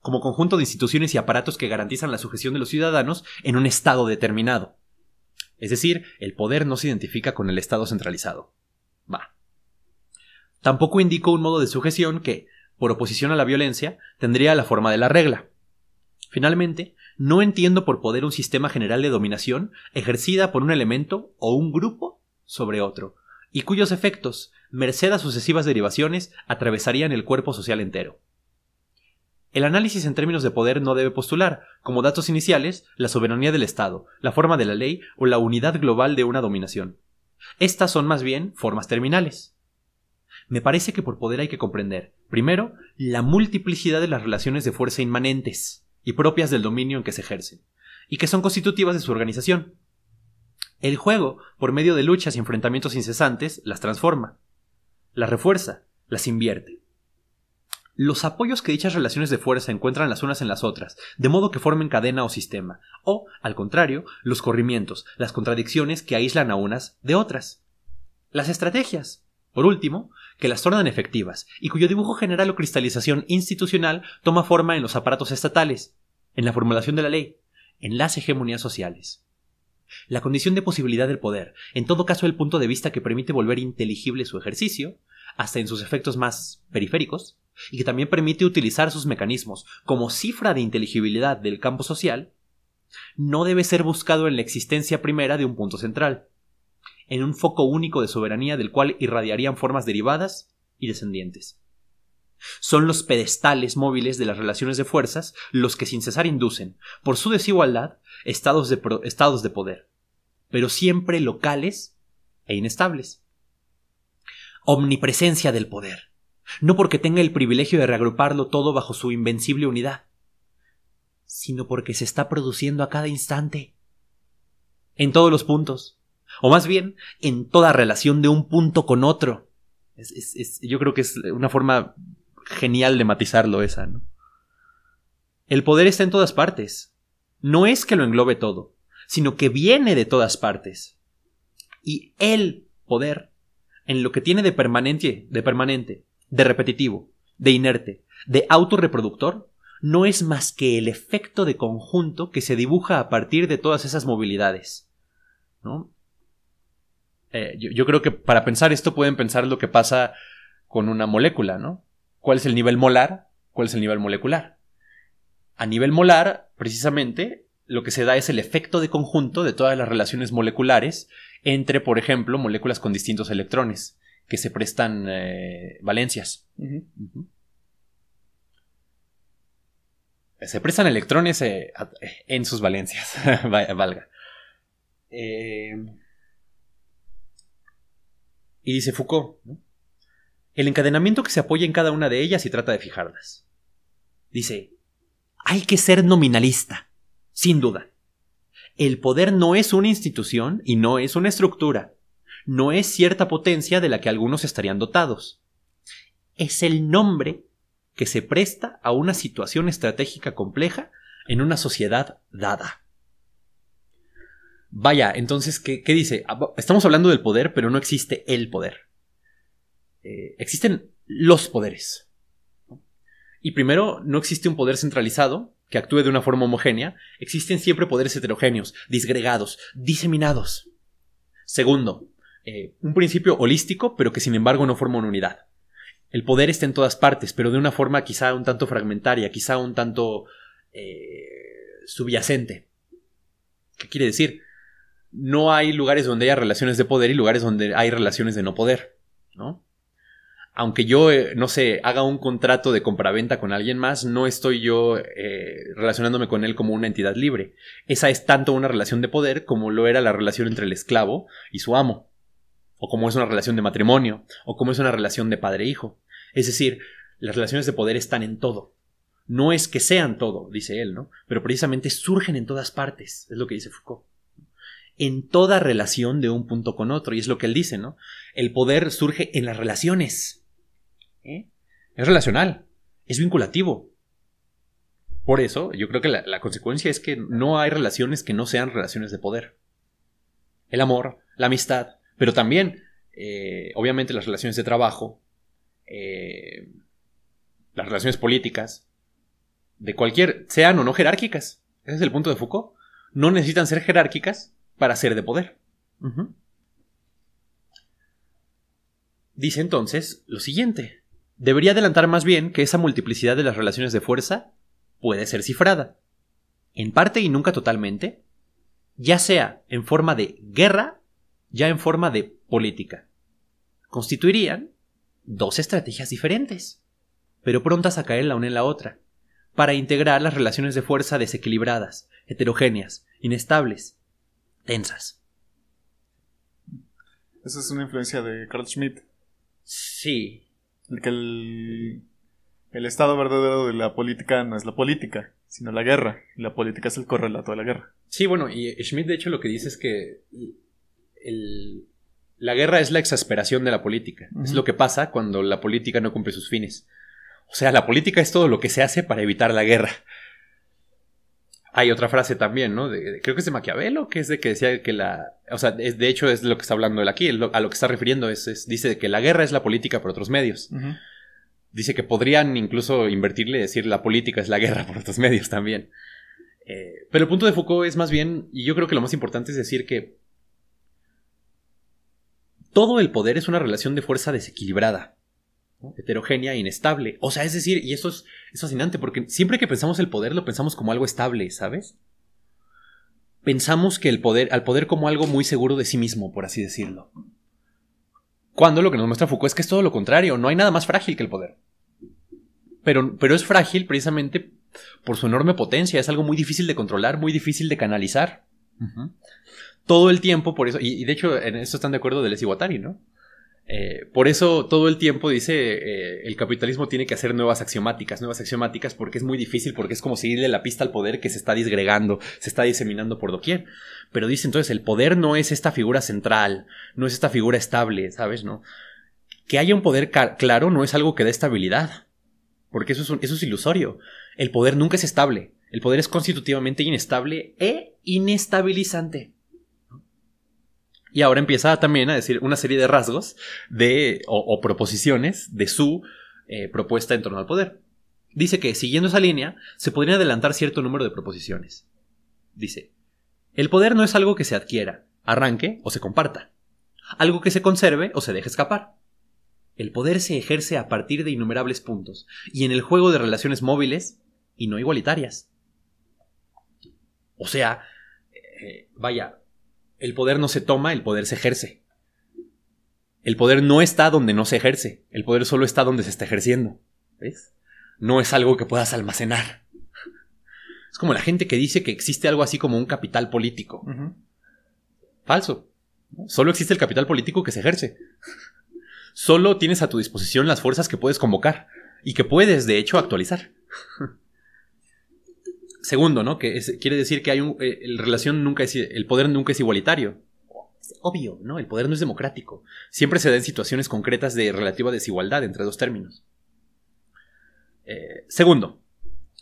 como conjunto de instituciones y aparatos que garantizan la sujeción de los ciudadanos en un estado determinado. Es decir, el poder no se identifica con el Estado centralizado. Va. Tampoco indico un modo de sujeción que, por oposición a la violencia, tendría la forma de la regla. Finalmente, no entiendo por poder un sistema general de dominación ejercida por un elemento o un grupo sobre otro, y cuyos efectos merced a sucesivas derivaciones, atravesarían el cuerpo social entero. El análisis en términos de poder no debe postular, como datos iniciales, la soberanía del Estado, la forma de la ley o la unidad global de una dominación. Estas son más bien formas terminales. Me parece que por poder hay que comprender, primero, la multiplicidad de las relaciones de fuerza inmanentes y propias del dominio en que se ejercen, y que son constitutivas de su organización. El juego, por medio de luchas y enfrentamientos incesantes, las transforma, las refuerza, las invierte. Los apoyos que dichas relaciones de fuerza encuentran las unas en las otras, de modo que formen cadena o sistema, o, al contrario, los corrimientos, las contradicciones que aíslan a unas de otras. Las estrategias, por último, que las tornan efectivas, y cuyo dibujo general o cristalización institucional toma forma en los aparatos estatales, en la formulación de la ley, en las hegemonías sociales. La condición de posibilidad del poder, en todo caso el punto de vista que permite volver inteligible su ejercicio, hasta en sus efectos más periféricos, y que también permite utilizar sus mecanismos como cifra de inteligibilidad del campo social, no debe ser buscado en la existencia primera de un punto central, en un foco único de soberanía del cual irradiarían formas derivadas y descendientes. Son los pedestales móviles de las relaciones de fuerzas los que sin cesar inducen, por su desigualdad, estados de, estados de poder, pero siempre locales e inestables. Omnipresencia del poder no porque tenga el privilegio de reagruparlo todo bajo su invencible unidad, sino porque se está produciendo a cada instante, en todos los puntos, o más bien en toda relación de un punto con otro. yo creo que es una forma genial de matizarlo esa, ¿no? El poder está en todas partes. No es que lo englobe todo, sino que viene de todas partes. Y el poder, en lo que tiene de permanente, de permanente, de repetitivo, de inerte, de autorreproductor, no es más que el efecto de conjunto que se dibuja a partir de todas esas movilidades. ¿no? Eh, yo, creo que para pensar esto pueden pensar lo que pasa con una molécula, ¿no? ¿Cuál es el nivel molar? ¿Cuál es el nivel molecular? A nivel molar, precisamente, lo que se da es el efecto de conjunto de todas las relaciones moleculares entre, por ejemplo, moléculas con distintos electrones que se prestan eh, valencias. Se prestan electrones eh, en sus valencias, valga. Eh, y dice Foucault, el encadenamiento que se apoya en cada una de ellas y trata de fijarlas. Dice, hay que ser nominalista, sin duda. El poder no es una institución y no es una estructura no es cierta potencia de la que algunos estarían dotados. Es el nombre que se presta a una situación estratégica compleja en una sociedad dada. Vaya, entonces, ¿qué, dice? Ah, estamos hablando del poder, pero no existe el poder. Eh, existen los poderes. Y primero, no existe un poder centralizado que actúe de una forma homogénea. Existen siempre poderes heterogéneos, disgregados, diseminados. Segundo, eh, un principio holístico, pero que sin embargo no forma una unidad. El poder está en todas partes, pero de una forma quizá un tanto fragmentaria, quizá un tanto eh, subyacente. ¿Qué quiere decir? No hay lugares donde haya relaciones de poder y lugares donde hay relaciones de no poder, ¿no? Aunque yo, eh, no sé, haga un contrato de compraventa con alguien más, no estoy yo relacionándome con él como una entidad libre. Esa es tanto una relación de poder como lo era la relación entre el esclavo y su amo o como es una relación de matrimonio, o como es una relación de padre-hijo. Es decir, las relaciones de poder están en todo. No es que sean todo, dice él, ¿no? Pero precisamente surgen en todas partes, es lo que dice Foucault. En toda relación de un punto con otro, y es lo que él dice, ¿no? El poder surge en las relaciones. ¿eh? Es relacional, es vinculativo. Por eso, yo creo que la consecuencia es que no hay relaciones que no sean relaciones de poder. El amor, la amistad, pero también, eh, obviamente, las relaciones de trabajo, eh, las relaciones políticas, de cualquier, sean o no jerárquicas. Ese es el punto de Foucault. No necesitan ser jerárquicas para ser de poder. Dice entonces lo siguiente. Debería adelantar más bien que esa multiplicidad de las relaciones de fuerza puede ser cifrada, en parte y nunca totalmente, ya sea en forma de guerra ya en forma de política, constituirían dos estrategias diferentes, pero prontas a caer la una en la otra, para integrar las relaciones de fuerza desequilibradas, heterogéneas, inestables, tensas. Esa es una influencia de Carl Schmitt. Sí. El que el, el estado verdadero de la política no es la política, sino la guerra. Y la política es el correlato de la guerra. Sí, bueno, y Schmidt de hecho lo que dice es que la guerra es la exasperación de la política. Es lo que pasa cuando la política no cumple sus fines. O sea, la política es todo lo que se hace para evitar la guerra. Hay otra frase también, ¿no? creo que es de Maquiavelo, que es de que decía que la... O sea, de hecho es lo que está hablando él aquí, a lo que está refiriendo es, dice que la guerra es la política por otros medios. Dice que podrían incluso invertirle y decir la política es la guerra por otros medios también. Eh, pero el punto de Foucault es más bien, y yo creo que lo más importante es decir que todo el poder es una relación de fuerza desequilibrada, heterogénea e inestable. O sea, es decir, y eso es, fascinante porque siempre que pensamos el poder lo pensamos como algo estable, ¿sabes? Pensamos que el poder, al poder como algo muy seguro de sí mismo, por así decirlo. Cuando lo que nos muestra Foucault es que es todo lo contrario, no hay nada más frágil que el poder. Pero, pero es frágil precisamente por su enorme potencia, es algo muy difícil de controlar, muy difícil de canalizar. Todo el tiempo, por eso, y, de hecho en esto están de acuerdo del Iguatari, ¿no? Eh, por eso todo el tiempo dice eh, el capitalismo tiene que hacer nuevas axiomáticas, nuevas axiomáticas porque es muy difícil, porque es como seguirle la pista al poder que se está disgregando, se está diseminando por doquier. Pero dice entonces, el poder no es esta figura central, no es esta figura estable, ¿sabes? ¿No? Que haya un poder claro no es algo que dé estabilidad, porque eso es, eso es ilusorio. El poder nunca es estable. El poder es constitutivamente inestable e inestabilizante. Y ahora empieza también a decir una serie de rasgos de, o, proposiciones de su eh, propuesta en torno al poder. Dice que, siguiendo esa línea, se podría adelantar cierto número de proposiciones. Dice, el poder no es algo que se adquiera, arranque o se comparta, algo que se conserve o se deje escapar. El poder se ejerce a partir de innumerables puntos, y en el juego de relaciones móviles y no igualitarias. O sea, eh, vaya, el poder no se toma, el poder se ejerce. El poder no está donde no se ejerce, el poder solo está donde se está ejerciendo. ¿Ves? No es algo que puedas almacenar. Es como la gente que dice que existe algo así como un capital político. Falso. Solo existe el capital político que se ejerce. Solo tienes a tu disposición las fuerzas que puedes convocar y que puedes, de hecho, actualizar. Segundo, ¿no? Que quiere decir que hay un. Eh, relación nunca es. El poder nunca es igualitario. Es obvio, ¿no? El poder no es democrático. Siempre se da en situaciones concretas de relativa desigualdad entre dos términos. Eh, segundo,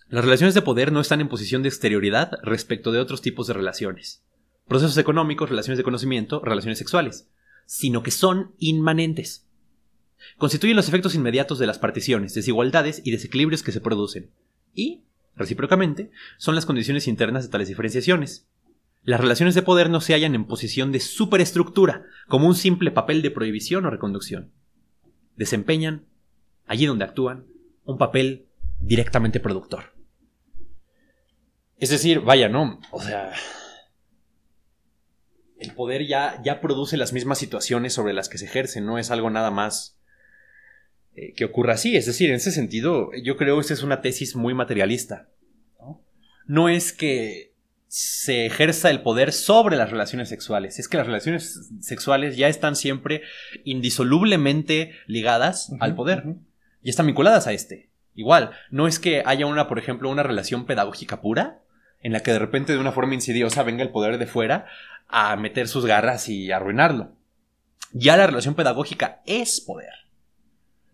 las relaciones de poder no están en posición de exterioridad respecto de otros tipos de relaciones. Procesos económicos, relaciones de conocimiento, relaciones sexuales. Sino que son inmanentes. Constituyen los efectos inmediatos de las particiones, desigualdades y desequilibrios que se producen. Y Recíprocamente, son las condiciones internas de tales diferenciaciones. Las relaciones de poder no se hallan en posición de superestructura, como un simple papel de prohibición o reconducción. Desempeñan, allí donde actúan, un papel directamente productor. Es decir, vaya, ¿no? O sea, el poder ya, ya produce las mismas situaciones sobre las que se ejerce, no es algo nada más eh, que ocurra así. Es decir, en ese sentido, yo creo que esa es una tesis muy materialista. ¿no? es que se ejerza el poder sobre las relaciones sexuales, es que las relaciones sexuales ya están siempre indisolublemente ligadas al poder y están vinculadas a este. Igual, no es que haya una, por ejemplo, una relación pedagógica pura en la que de repente de una forma insidiosa venga el poder de fuera a meter sus garras y arruinarlo. Ya la relación pedagógica es poder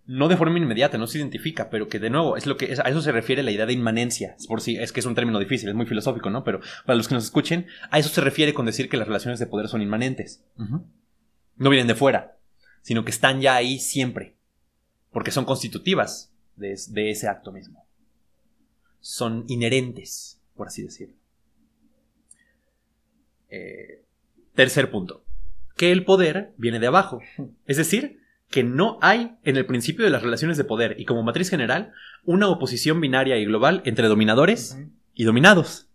no de forma inmediata, no se identifica, pero que de nuevo es lo que a eso se refiere la idea de inmanencia. Por si es que es un término difícil, es muy filosófico, ¿no? Pero para los que nos escuchen, a eso se refiere con decir que las relaciones de poder son inmanentes. No vienen de fuera, sino que están ya ahí siempre, porque son constitutivas de, ese acto mismo. Son inherentes, por así decirlo. Eh, tercer punto, que el poder viene de abajo, es decir, que no hay en el principio de las relaciones de poder y como matriz general una oposición binaria y global entre dominadores y dominados.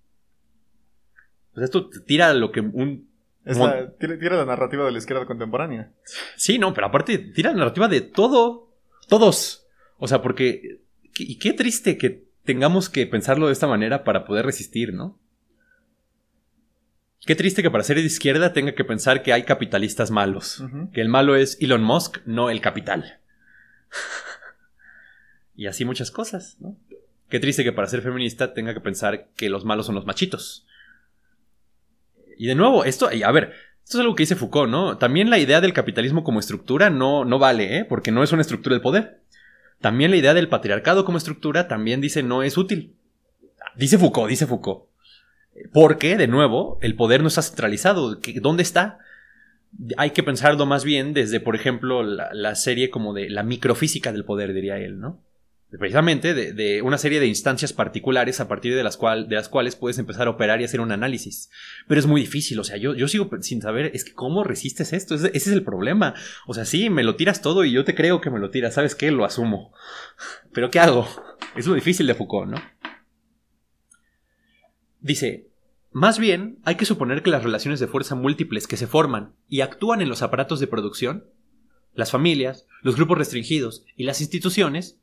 Pues esto tira lo que un Es Mon- la- tira, tira la narrativa de la izquierda contemporánea. Sí, no, pero aparte tira la narrativa de todo. Todos. O sea, porque. Y qué triste que tengamos que pensarlo de esta manera para poder resistir, ¿no? Qué triste que para ser de izquierda tenga que pensar que hay capitalistas malos. Que el malo es Elon Musk, no el capital. y así muchas cosas, ¿no? Qué triste que para ser feminista tenga que pensar que los malos son los machitos. Y de nuevo, esto, y a ver, esto es algo que dice Foucault, ¿no? También la idea del capitalismo como estructura no, no vale, ¿eh? Porque no es una estructura del poder. También la idea del patriarcado como estructura también dice no es útil. Dice Foucault, dice Foucault. Porque, de nuevo, el poder no está centralizado. ¿Qué- ¿Dónde está? Hay que pensarlo más bien desde, por ejemplo, la, serie como de la microfísica del poder, diría él, ¿no? Precisamente de, una serie de instancias particulares a partir de las, cual, de las cuales puedes empezar a operar y hacer un análisis. Pero es muy difícil, o sea, yo, yo sigo sin saber, es que cómo resistes esto, ese, ese es el problema. O sea, sí, me lo tiras todo y yo te creo que me lo tiras, ¿sabes qué? Lo asumo. Pero ¿qué hago? Es lo difícil de Foucault, ¿no? Dice, más bien hay que suponer que las relaciones de fuerza múltiples que se forman y actúan en los aparatos de producción, las familias, los grupos restringidos y las instituciones,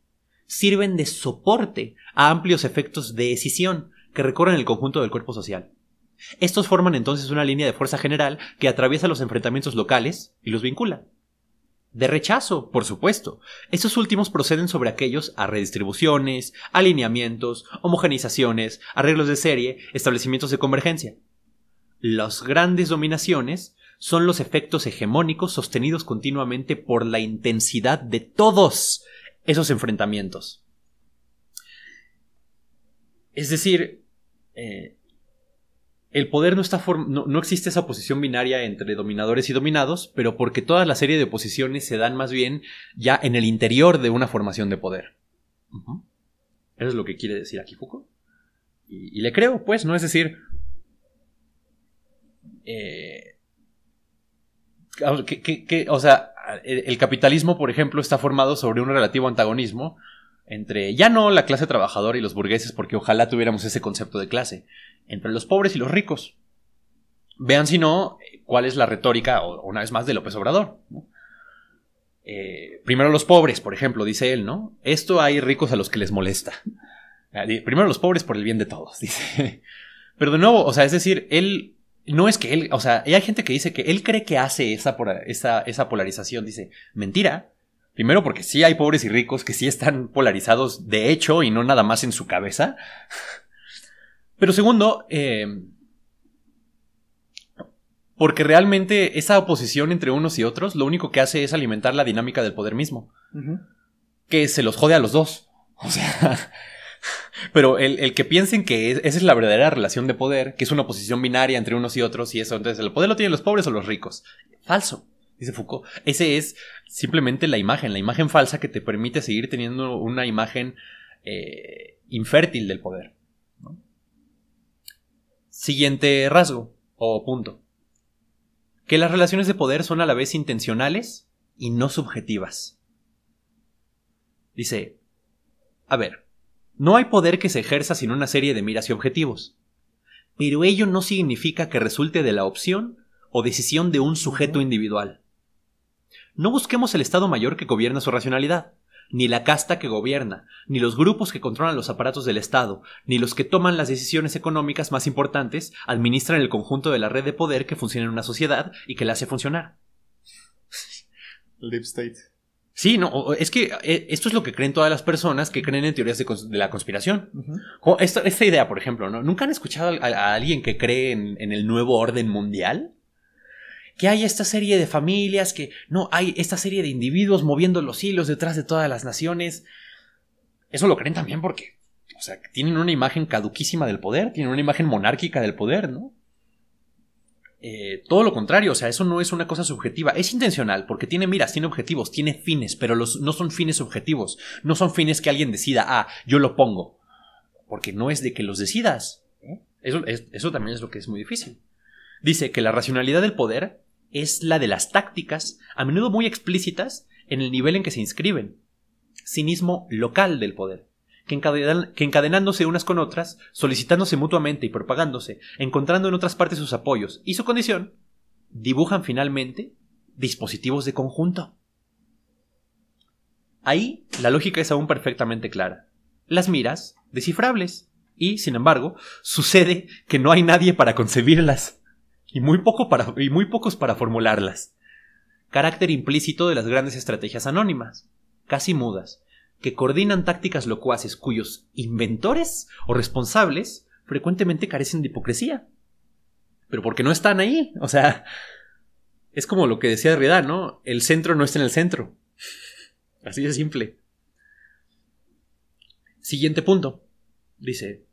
sirven de soporte a amplios efectos de decisión que recorren el conjunto del cuerpo social. Estos forman entonces una línea de fuerza general que atraviesa los enfrentamientos locales y los vincula. De rechazo, por supuesto. Estos últimos proceden sobre aquellos a redistribuciones, alineamientos, homogenizaciones, arreglos de serie, establecimientos de convergencia. Las grandes dominaciones son los efectos hegemónicos sostenidos continuamente por la intensidad de todos esos enfrentamientos. Es decir, eh, el poder no está no, no existe esa oposición binaria entre dominadores y dominados, pero porque toda la serie de oposiciones se dan más bien ya en el interior de una formación de poder. Eso es lo que quiere decir aquí Foucault. Y, y le creo, pues, ¿no? Es decir, eh, que- que- que- o sea, el, el capitalismo, por ejemplo, está formado sobre un relativo antagonismo entre ya no la clase trabajadora y los burgueses, porque ojalá tuviéramos ese concepto de clase, entre los pobres y los ricos. Vean si no, cuál es la retórica, una vez más, de López Obrador. Eh, primero los pobres, por ejemplo, dice él, ¿no? Esto hay ricos a los que les molesta. Ah, Primero los pobres por el bien de todos, dice. Pero de nuevo, o sea, es decir, él no es que él, o sea, hay gente que dice que él cree que hace esa, esa, esa polarización. Dice, mentira. Primero porque sí hay pobres y ricos que sí están polarizados de hecho y no nada más en su cabeza. Pero segundo, eh, porque realmente esa oposición entre unos y otros lo único que hace es alimentar la dinámica del poder mismo. Que se los jode a los dos. O sea... Pero el, el que piensen que es- esa es la verdadera relación de poder, que es una oposición binaria entre unos y otros y eso, entonces el poder lo tienen los pobres o los ricos. Falso, dice Foucault. Ese es simplemente la imagen, la imagen falsa que te permite seguir teniendo una imagen eh, infértil del poder. Siguiente rasgo o punto. Que las relaciones de poder son a la vez intencionales y no subjetivas. Dice, a ver, no hay poder que se ejerza sin una serie de miras y objetivos. Pero ello no significa que resulte de la opción o decisión de un sujeto individual. No busquemos el Estado mayor que gobierna su racionalidad, ni la casta que gobierna, ni los grupos que controlan los aparatos del Estado, ni los que toman las decisiones económicas más importantes administran el conjunto de la red de poder que funciona en una sociedad y que la hace funcionar. Deep State. Sí, no, es que eh, esto es lo que creen todas las personas que creen en teorías de, cons- de la conspiración. Como esta, esta idea, por ejemplo, ¿no? ¿Nunca han escuchado a, a alguien que cree en, en el nuevo orden mundial? Que hay esta serie de familias, que no, hay esta serie de individuos moviendo los hilos detrás de todas las naciones. Eso lo creen también porque, o sea, tienen una imagen caduquísima del poder, tienen una imagen monárquica del poder, ¿no? Eh, todo lo contrario, o sea, eso no es una cosa subjetiva, es intencional, porque tiene miras, tiene objetivos, tiene fines, pero los, no son fines objetivos, no son fines que alguien decida, ah, yo lo pongo, porque no es de que los decidas. Eso, es- eso también es lo que es muy difícil. Dice que la racionalidad del poder es la de las tácticas, a menudo muy explícitas, en el nivel en que se inscriben. Cinismo local del poder, que, encadenándose unas con otras, solicitándose mutuamente y propagándose, encontrando en otras partes sus apoyos y su condición, dibujan finalmente dispositivos de conjunto. Ahí la lógica es aún perfectamente clara. Las miras, descifrables, y, sin embargo, sucede que no hay nadie para concebirlas, y muy, poco para, y muy pocos para formularlas. Carácter implícito de las grandes estrategias anónimas, casi mudas, que coordinan tácticas locuaces cuyos inventores o responsables frecuentemente carecen de hipocresía. Pero porque no están ahí. O sea, es como lo que decía Derrida, ¿no? El centro no está en el centro. Así de simple. Siguiente punto. Dice.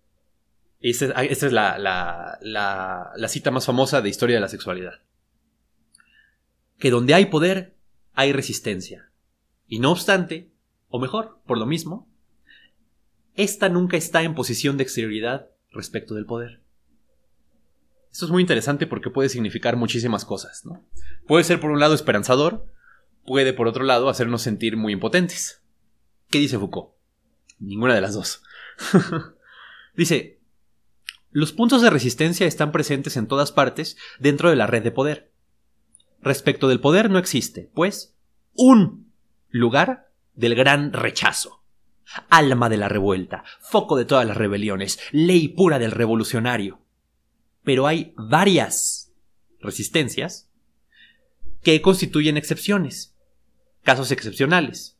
Esta, es la, la, la cita más famosa de historia de la sexualidad. Que donde hay poder, hay resistencia. Y no obstante, o mejor, por lo mismo, esta nunca está en posición de exterioridad respecto del poder. Esto es muy interesante porque puede significar muchísimas cosas, ¿no? Puede ser por un lado esperanzador, puede por otro lado hacernos sentir muy impotentes. ¿Qué dice Foucault? Ninguna de las dos. dice, los puntos de resistencia están presentes en todas partes dentro de la red de poder. Respecto del poder no existe, pues, un lugar del gran rechazo. Alma de la revuelta, foco de todas las rebeliones, ley pura del revolucionario. Pero hay varias resistencias que constituyen excepciones, casos excepcionales,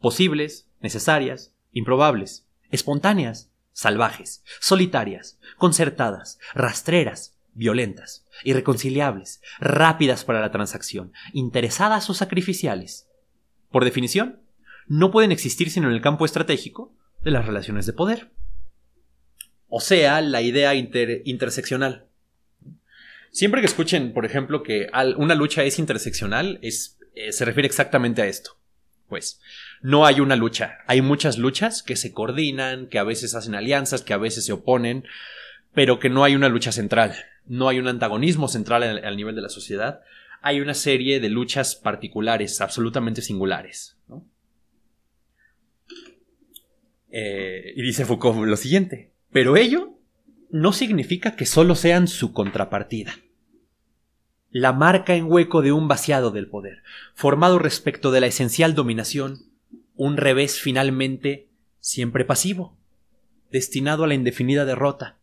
posibles, necesarias, improbables, espontáneas, salvajes, solitarias, concertadas, rastreras, violentas, irreconciliables, rápidas para la transacción, interesadas o sacrificiales. Por definición, no pueden existir sino en el campo estratégico de las relaciones de poder. O sea, la idea interseccional. Siempre que escuchen, por ejemplo, que una lucha es interseccional, eh, se refiere exactamente a esto. Pues no hay una lucha, hay muchas luchas que se coordinan, que a veces hacen alianzas, que a veces se oponen, pero que no hay una lucha central, no hay un antagonismo central al, nivel de la sociedad, hay una serie de luchas particulares, absolutamente singulares. Eh, y dice Foucault lo siguiente, pero ello no significa que solo sean su contrapartida. La marca en hueco de un vaciado del poder, formado respecto de la esencial dominación, un revés finalmente siempre pasivo, destinado a la indefinida derrota.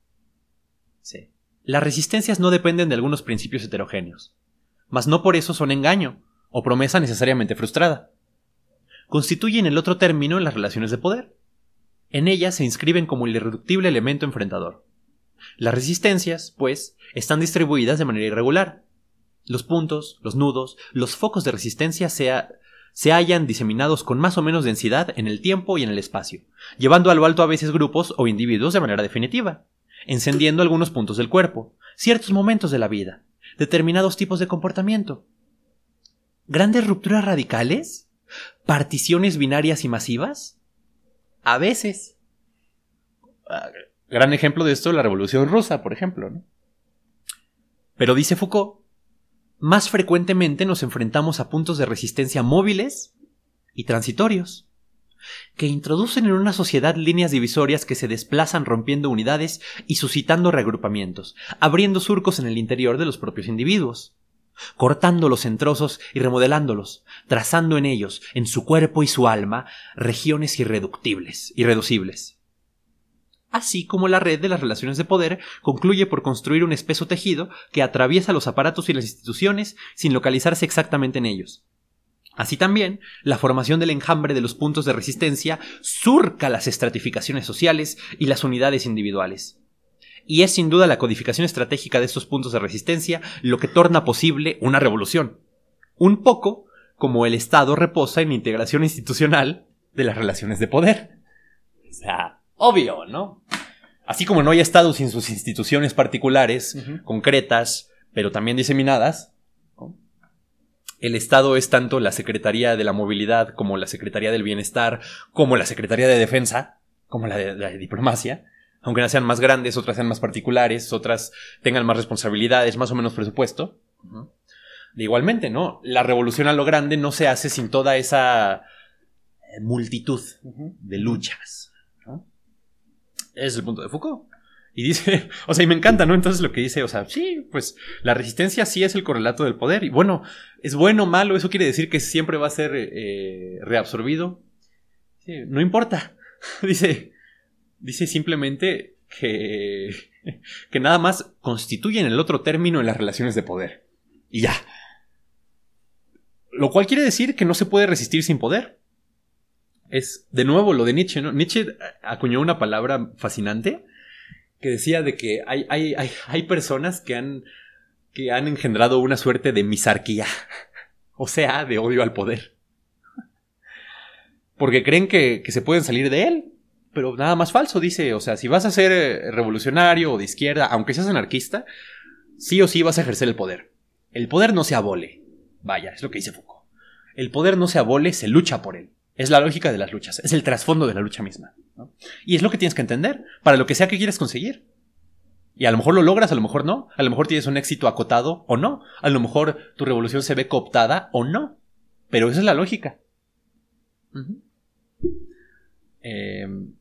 Las resistencias no dependen de algunos principios heterogéneos, mas no por eso son engaño o promesa necesariamente frustrada. Constituyen el otro término en las relaciones de poder en ellas se inscriben como el irreductible elemento enfrentador. Las resistencias, pues, están distribuidas de manera irregular. Los puntos, los nudos, los focos de resistencia se, se hallan diseminados con más o menos densidad en el tiempo y en el espacio, llevando a lo alto a veces grupos o individuos de manera definitiva, encendiendo algunos puntos del cuerpo, ciertos momentos de la vida, determinados tipos de comportamiento. ¿Grandes rupturas radicales? ¿Particiones binarias y masivas? A veces. Ah, gran ejemplo de esto es la Revolución Rusa, por ejemplo. Pero dice Foucault, más frecuentemente nos enfrentamos a puntos de resistencia móviles y transitorios, que introducen en una sociedad líneas divisorias que se desplazan rompiendo unidades y suscitando reagrupamientos, abriendo surcos en el interior de los propios individuos cortándolos en trozos y remodelándolos, trazando en ellos, en su cuerpo y su alma, regiones irreductibles, irreducibles. Así como la red de las relaciones de poder concluye por construir un espeso tejido que atraviesa los aparatos y las instituciones sin localizarse exactamente en ellos. Así también, la formación del enjambre de los puntos de resistencia surca las estratificaciones sociales y las unidades individuales y es sin duda la codificación estratégica de estos puntos de resistencia lo que torna posible una revolución. Un poco como el Estado reposa en la integración institucional de las relaciones de poder. O sea, obvio, ¿no? Así como no hay Estado sin sus instituciones particulares, concretas, pero también diseminadas, el Estado es tanto la Secretaría de la Movilidad como la Secretaría del Bienestar, como la Secretaría de Defensa, como la de, la de Diplomacia, aunque unas sean más grandes, otras sean más particulares, otras tengan más responsabilidades, más o menos presupuesto. igualmente, ¿no? La revolución a lo grande no se hace sin toda esa eh, multitud de luchas. Es el punto de Foucault. Y dice, o sea, y me encanta, ¿no? Entonces lo que dice, o sea, sí, pues la resistencia sí es el correlato del poder. Y bueno, es bueno o malo, eso quiere decir que siempre va a ser eh, reabsorbido. no importa. dice, dice simplemente que, que nada más constituyen el otro término en las relaciones de poder. Y ya. Lo cual quiere decir que no se puede resistir sin poder. Es, de nuevo, lo de Nietzsche, ¿no? Nietzsche acuñó una palabra fascinante que decía de que hay, hay, hay, hay personas que han, que han engendrado una suerte de misarquía. O sea, de odio al poder. Porque creen que, que se pueden salir de él. Pero nada más falso, dice. O sea, si vas a ser eh, revolucionario o de izquierda, aunque seas anarquista, sí o sí vas a ejercer el poder. El poder no se abole. Vaya, es lo que dice Foucault. El poder no se abole, se lucha por él. Es la lógica de las luchas, es el trasfondo de la lucha misma. Y es lo que tienes que entender, para lo que sea que quieres conseguir. Y a lo mejor lo logras, a lo mejor no. A lo mejor tienes un éxito acotado o no. A lo mejor tu revolución se ve cooptada o no. Pero esa es la lógica. Em,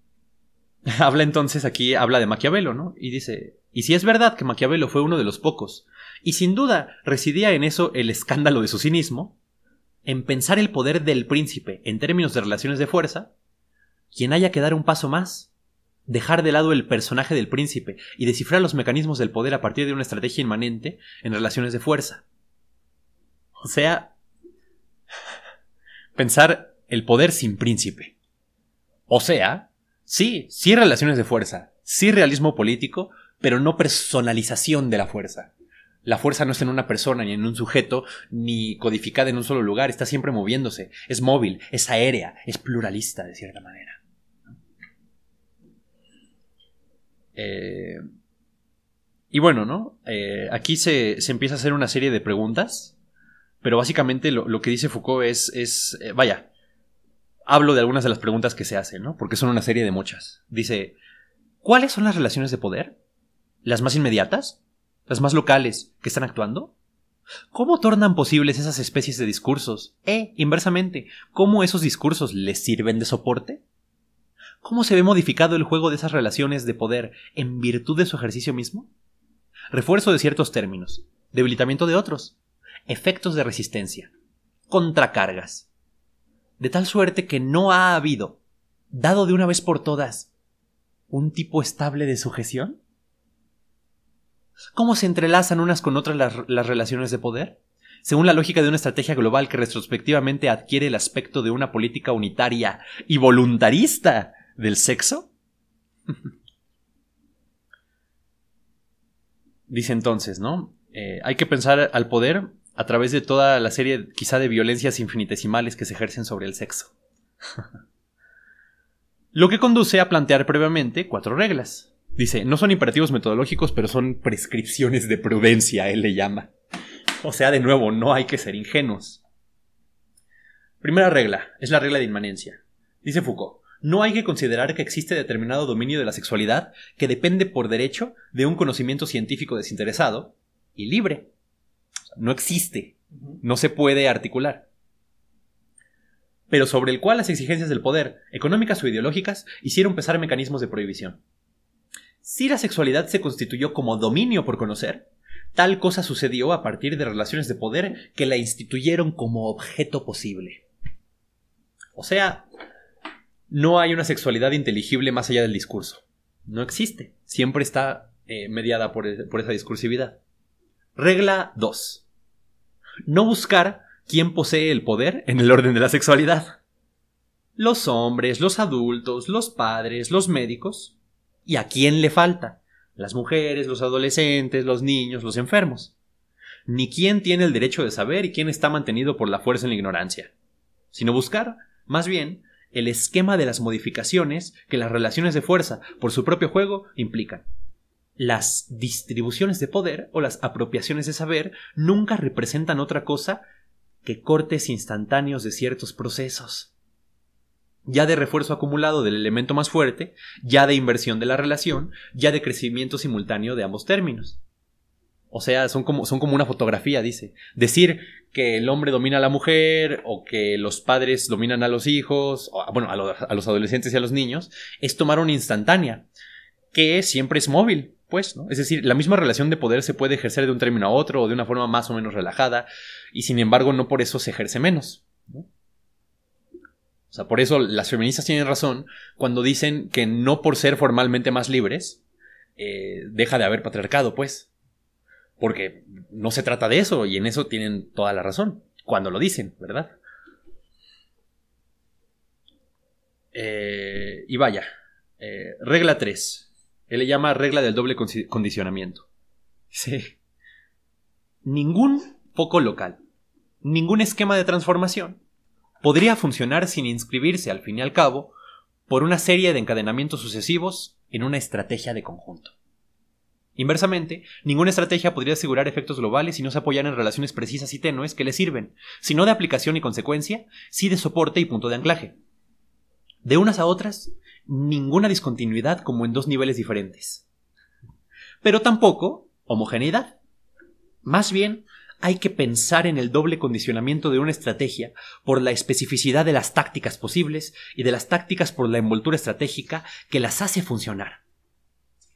habla entonces aquí, habla de Maquiavelo, ¿no? Y dice, y si es verdad que Maquiavelo fue uno de los pocos, y sin duda residía en eso el escándalo de su cinismo, en pensar el poder del príncipe en términos de relaciones de fuerza, quien haya que dar un paso más, dejar de lado el personaje del príncipe y descifrar los mecanismos del poder a partir de una estrategia inmanente en relaciones de fuerza. O sea, pensar el poder sin príncipe. O sea, sí, sí relaciones de fuerza, sí realismo político, pero no personalización de la fuerza. La fuerza no está en una persona ni en un sujeto, ni codificada en un solo lugar, está siempre moviéndose, es móvil, es aérea, es pluralista de cierta manera. Eh, y bueno, ¿no? Eh, aquí se, empieza a hacer una serie de preguntas, pero básicamente lo, que dice Foucault es, es eh, vaya, hablo de algunas de las preguntas que se hacen, ¿no? Porque son una serie de muchas. Dice, ¿cuáles son las relaciones de poder? ¿Las más inmediatas? Las más locales, que están actuando? ¿Cómo tornan posibles esas especies de discursos? E, inversamente, ¿cómo esos discursos les sirven de soporte? ¿Cómo se ve modificado el juego de esas relaciones de poder en virtud de su ejercicio mismo? Refuerzo de ciertos términos, debilitamiento de otros, efectos de resistencia, contracargas. De tal suerte que no ha habido, dado de una vez por todas, un tipo estable de sujeción? ¿Cómo se entrelazan unas con otras las, relaciones de poder? Según la lógica de una estrategia global que retrospectivamente adquiere el aspecto de una política unitaria y voluntarista del sexo? Dice entonces, ¿no? Eh, hay que pensar al poder a través de toda la serie quizá de violencias infinitesimales que se ejercen sobre el sexo. Lo que conduce a plantear previamente cuatro reglas. Dice, no son imperativos metodológicos, pero son prescripciones de prudencia, él le llama. O sea, de nuevo, no hay que ser ingenuos. Primera regla, es la regla de inmanencia. Dice Foucault, no hay que considerar que existe determinado dominio de la sexualidad que depende por derecho de un conocimiento científico desinteresado y libre. No existe, no se puede articular. Pero sobre el cual las exigencias del poder, económicas o ideológicas, hicieron pesar mecanismos de prohibición. Si la sexualidad se constituyó como dominio por conocer, tal cosa sucedió a partir de relaciones de poder que la instituyeron como objeto posible. O sea, no hay una sexualidad inteligible más allá del discurso. No existe. Siempre está eh, mediada por, por esa discursividad. Regla 2. No buscar quién posee el poder en el orden de la sexualidad. Los hombres, los adultos, los padres, los médicos ¿Y a quién le falta? Las mujeres, los adolescentes, los niños, los enfermos. Ni quién tiene el derecho de saber y quién está mantenido por la fuerza en la ignorancia. Sino buscar, más bien, el esquema de las modificaciones que las relaciones de fuerza por su propio juego implican. Las distribuciones de poder o las apropiaciones de saber nunca representan otra cosa que cortes instantáneos de ciertos procesos ya de refuerzo acumulado del elemento más fuerte, ya de inversión de la relación, ya de crecimiento simultáneo de ambos términos. O sea, son como, son como una fotografía, dice. Decir que el hombre domina a la mujer o que los padres dominan a los hijos, o, bueno, a, a los adolescentes y a los niños, es tomar una instantánea. que siempre es móvil, pues, ¿no? Es decir, la misma relación de poder se puede ejercer de un término a otro o de una forma más o menos relajada, y sin embargo no por eso se ejerce menos. O sea, por eso las feministas tienen razón cuando dicen que no por ser formalmente más libres, eh, deja de haber patriarcado, pues. Porque no se trata de eso, y en eso tienen toda la razón, cuando lo dicen, ¿verdad? Eh, y vaya, eh, regla 3. Él le llama regla del doble condicionamiento. Sí. Ningún foco local, ningún esquema de transformación podría funcionar sin inscribirse al fin y al cabo por una serie de encadenamientos sucesivos en una estrategia de conjunto. Inversamente, ninguna estrategia podría asegurar efectos globales si no se apoyara en relaciones precisas y tenues que le sirven, sino de aplicación y consecuencia, sí de soporte y punto de anclaje. De unas a otras, ninguna discontinuidad como en dos niveles diferentes. Pero tampoco homogeneidad. Más bien, hay que pensar en el doble condicionamiento de una estrategia por la especificidad de las tácticas posibles y de las tácticas por la envoltura estratégica que las hace funcionar.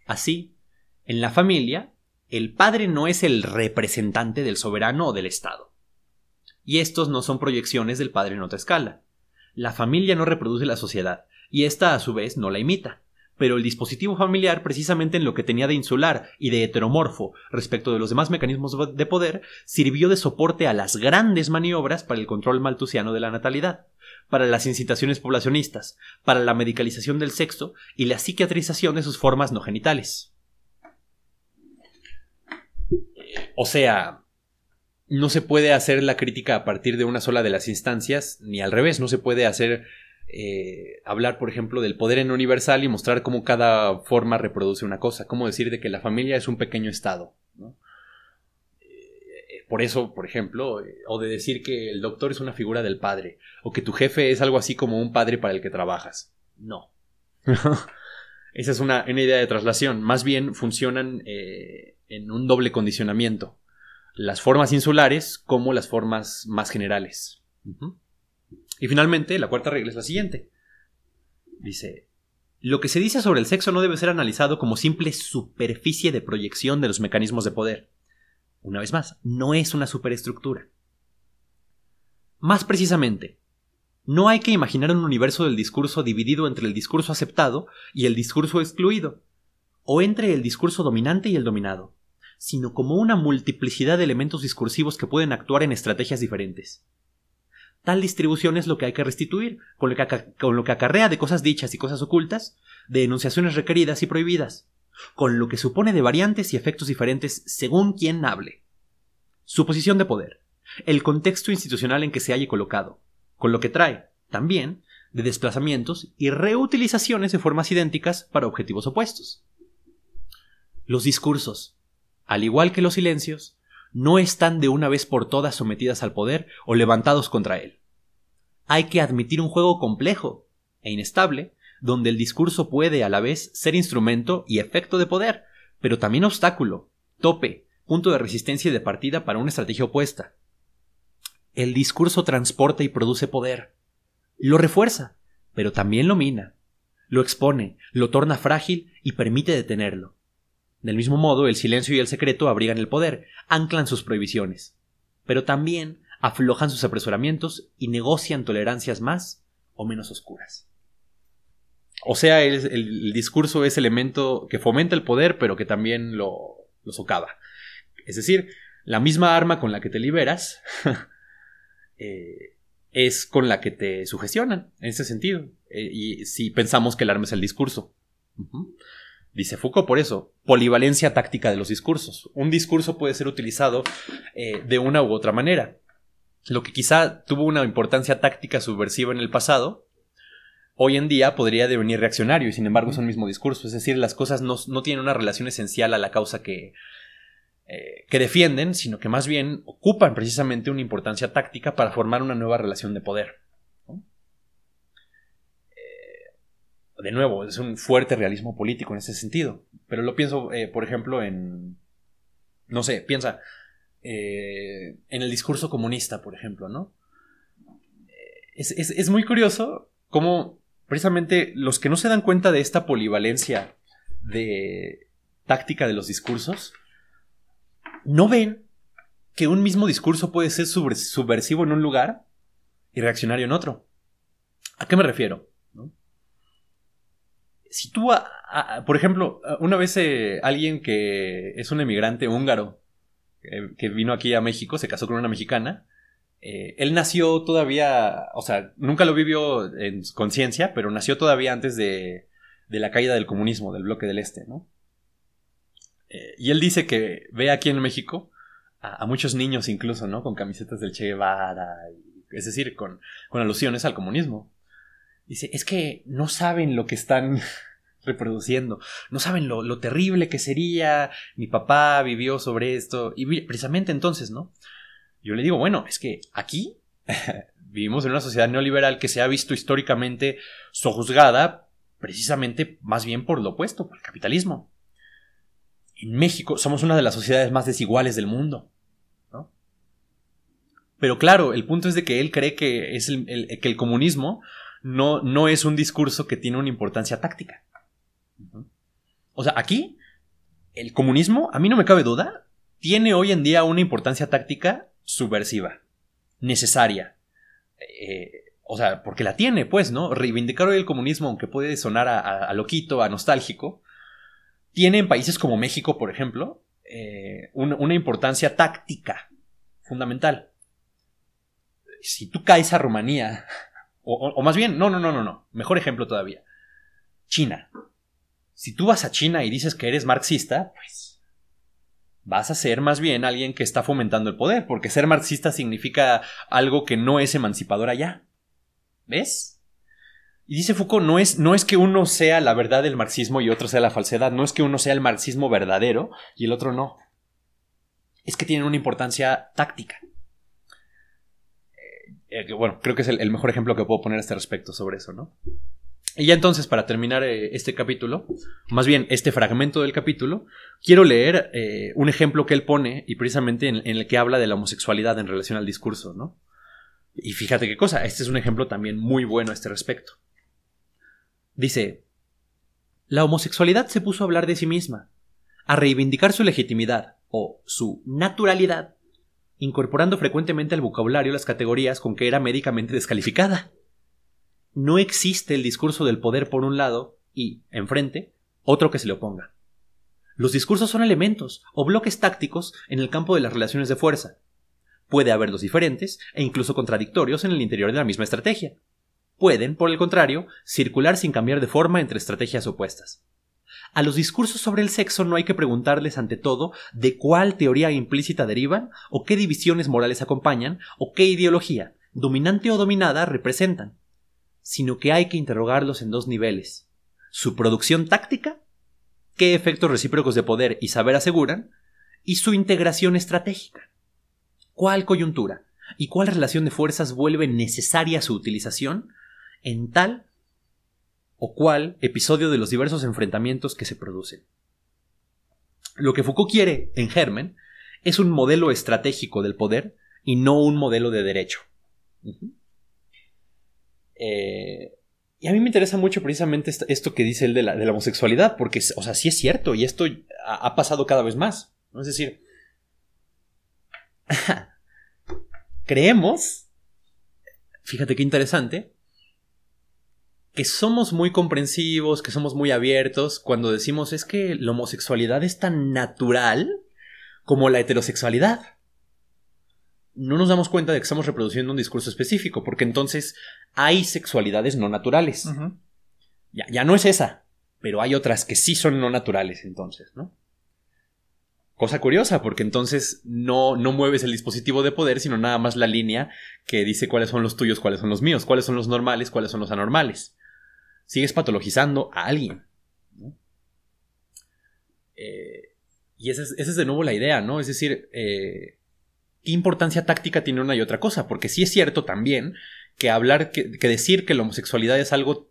Así, en la familia, el padre no es el representante del soberano o del Estado. Y estos no son proyecciones del padre en otra escala. La familia no reproduce la sociedad, y ésta a su vez no la imita pero el dispositivo familiar, precisamente en lo que tenía de insular y de heteromorfo respecto de los demás mecanismos de poder, sirvió de soporte a las grandes maniobras para el control maltusiano de la natalidad, para las incitaciones poblacionistas, para la medicalización del sexo y la psiquiatrización de sus formas no genitales. O sea, no se puede hacer la crítica a partir de una sola de las instancias, ni al revés, no se puede hacer eh, hablar, por ejemplo, del poder en universal y mostrar cómo cada forma reproduce una cosa, cómo decir de que la familia es un pequeño estado. Eh, por eso, por ejemplo, eh, o de decir que el doctor es una figura del padre, o que tu jefe es algo así como un padre para el que trabajas. No. Esa es una, idea de traslación. Más bien funcionan en un doble condicionamiento. Las formas insulares como las formas más generales. Y finalmente, la cuarta regla es la siguiente. Dice, lo que se dice sobre el sexo no debe ser analizado como simple superficie de proyección de los mecanismos de poder. Una vez más, no es una superestructura. Más precisamente, no hay que imaginar un universo del discurso dividido entre el discurso aceptado y el discurso excluido, o entre el discurso dominante y el dominado, sino como una multiplicidad de elementos discursivos que pueden actuar en estrategias diferentes. Tal distribución es lo que hay que restituir, con lo que, acarrea de cosas dichas y cosas ocultas, de enunciaciones requeridas y prohibidas, con lo que supone de variantes y efectos diferentes según quien hable. Su posición de poder, el contexto institucional en que se haya colocado, con lo que trae, también, de desplazamientos y reutilizaciones de formas idénticas para objetivos opuestos. Los discursos, al igual que los silencios, no están de una vez por todas sometidas al poder o levantados contra él. Hay que admitir un juego complejo e inestable, donde el discurso puede a la vez ser instrumento y efecto de poder, pero también obstáculo, tope, punto de resistencia y de partida para una estrategia opuesta. El discurso transporta y produce poder. Lo refuerza, pero también lo mina. Lo expone, lo torna frágil y permite detenerlo. Del mismo modo, el silencio y el secreto abrigan el poder, anclan sus prohibiciones, pero también aflojan sus apresuramientos y negocian tolerancias más o menos oscuras. O sea, el, discurso es elemento que fomenta el poder, pero que también lo, socava. Es decir, la misma arma con la que te liberas eh, es con la que te sugestionan, en ese sentido. Eh, y si pensamos que el arma es el discurso. Dice Foucault por eso, polivalencia táctica de los discursos. Un discurso puede ser utilizado eh, de una u otra manera. Lo que quizá tuvo una importancia táctica subversiva en el pasado, hoy en día podría devenir reaccionario y sin embargo es un mismo discurso. Es decir, las cosas no, tienen una relación esencial a la causa que, eh, que defienden, sino que más bien ocupan precisamente una importancia táctica para formar una nueva relación de poder. De nuevo, es un fuerte realismo político en ese sentido. Pero lo pienso, eh, por ejemplo, en. No sé, piensa. Eh, en el discurso comunista, por ejemplo, ¿no? Es, es, muy curioso cómo precisamente los que no se dan cuenta de esta polivalencia de táctica de los discursos, no ven que un mismo discurso puede ser subversivo en un lugar y reaccionario en otro. ¿A qué me refiero? Si tú, por ejemplo, una vez eh, alguien que es un emigrante húngaro eh, que vino aquí a México, se casó con una mexicana, eh, él nació todavía, o sea, nunca lo vivió en conciencia, pero nació todavía antes de, de, la caída del comunismo, del bloque del Este, ¿no? y él dice que ve aquí en México a, muchos niños incluso, ¿no? Con camisetas del Che Guevara, es decir, con, con alusiones al comunismo. Dice, es que no saben lo que están reproduciendo, no saben lo, lo, terrible que sería, mi papá vivió sobre esto, y precisamente entonces, ¿no? Yo le digo, bueno, es que aquí vivimos en una sociedad neoliberal que se ha visto históricamente sojuzgada precisamente más bien por lo opuesto, por el capitalismo. En México somos una de las sociedades más desiguales del mundo. Pero claro, el punto es de que él cree que, es el, que el comunismo no, no es un discurso que tiene una importancia táctica. O sea, aquí, el comunismo, a mí no me cabe duda, tiene hoy en día una importancia táctica subversiva, necesaria. Eh, o sea, porque la tiene, pues, ¿no? Reivindicar hoy el comunismo, aunque puede sonar a, loquito, a nostálgico, tiene en países como México, por ejemplo, eh, una importancia táctica fundamental si tú caes a Rumanía, o, más bien, no, no, no, no, no, mejor ejemplo todavía, China. Si tú vas a China y dices que eres marxista, pues vas a ser más bien alguien que está fomentando el poder, porque ser marxista significa algo que no es emancipador allá. ¿Ves? Y dice Foucault, no es, no es que uno sea la verdad del marxismo y otro sea la falsedad, no es que uno sea el marxismo verdadero y el otro no. Es que tienen una importancia táctica. Eh, bueno, creo que es el, mejor ejemplo que puedo poner a este respecto sobre eso, ¿no? Y ya entonces, para terminar eh, este capítulo, más bien este fragmento del capítulo, quiero leer eh, un ejemplo que él pone y precisamente en, en, el que habla de la homosexualidad en relación al discurso, ¿no? Y fíjate qué cosa, este es un ejemplo también muy bueno a este respecto. Dice, la homosexualidad se puso a hablar de sí misma, a reivindicar su legitimidad o su naturalidad incorporando frecuentemente al vocabulario las categorías con que era médicamente descalificada. No existe el discurso del poder por un lado y, enfrente, otro que se le oponga. Los discursos son elementos o bloques tácticos en el campo de las relaciones de fuerza. Puede haberlos diferentes e incluso contradictorios en el interior de la misma estrategia. Pueden, por el contrario, circular sin cambiar de forma entre estrategias opuestas. A los discursos sobre el sexo no hay que preguntarles ante todo de cuál teoría implícita derivan, o qué divisiones morales acompañan, o qué ideología, dominante o dominada, representan, sino que hay que interrogarlos en dos niveles. Su producción táctica, qué efectos recíprocos de poder y saber aseguran, y su integración estratégica. ¿Cuál coyuntura y cuál relación de fuerzas vuelve necesaria su utilización en tal o cuál episodio de los diversos enfrentamientos que se producen. Lo que Foucault quiere en Germen es un modelo estratégico del poder y no un modelo de derecho. Eh, y a mí me interesa mucho precisamente esto que dice él de la, homosexualidad, porque, o sea, sí es cierto, y esto ha, pasado cada vez más. Es decir, creemos, fíjate qué interesante, que somos muy comprensivos, que somos muy abiertos cuando decimos es que la homosexualidad es tan natural como la heterosexualidad. No nos damos cuenta de que estamos reproduciendo un discurso específico, porque entonces hay sexualidades no naturales. ya, ya no es esa, pero hay otras que sí son no naturales entonces, ¿no? Cosa curiosa, porque entonces no, no mueves el dispositivo de poder, sino nada más la línea que dice cuáles son los tuyos, cuáles son los míos, cuáles son los normales, cuáles son los anormales sigues patologizando a alguien. Eh, y esa es, de nuevo la idea, ¿no? Es decir, eh, ¿qué importancia táctica tiene una y otra cosa? Porque sí es cierto también que hablar, que, decir que la homosexualidad es algo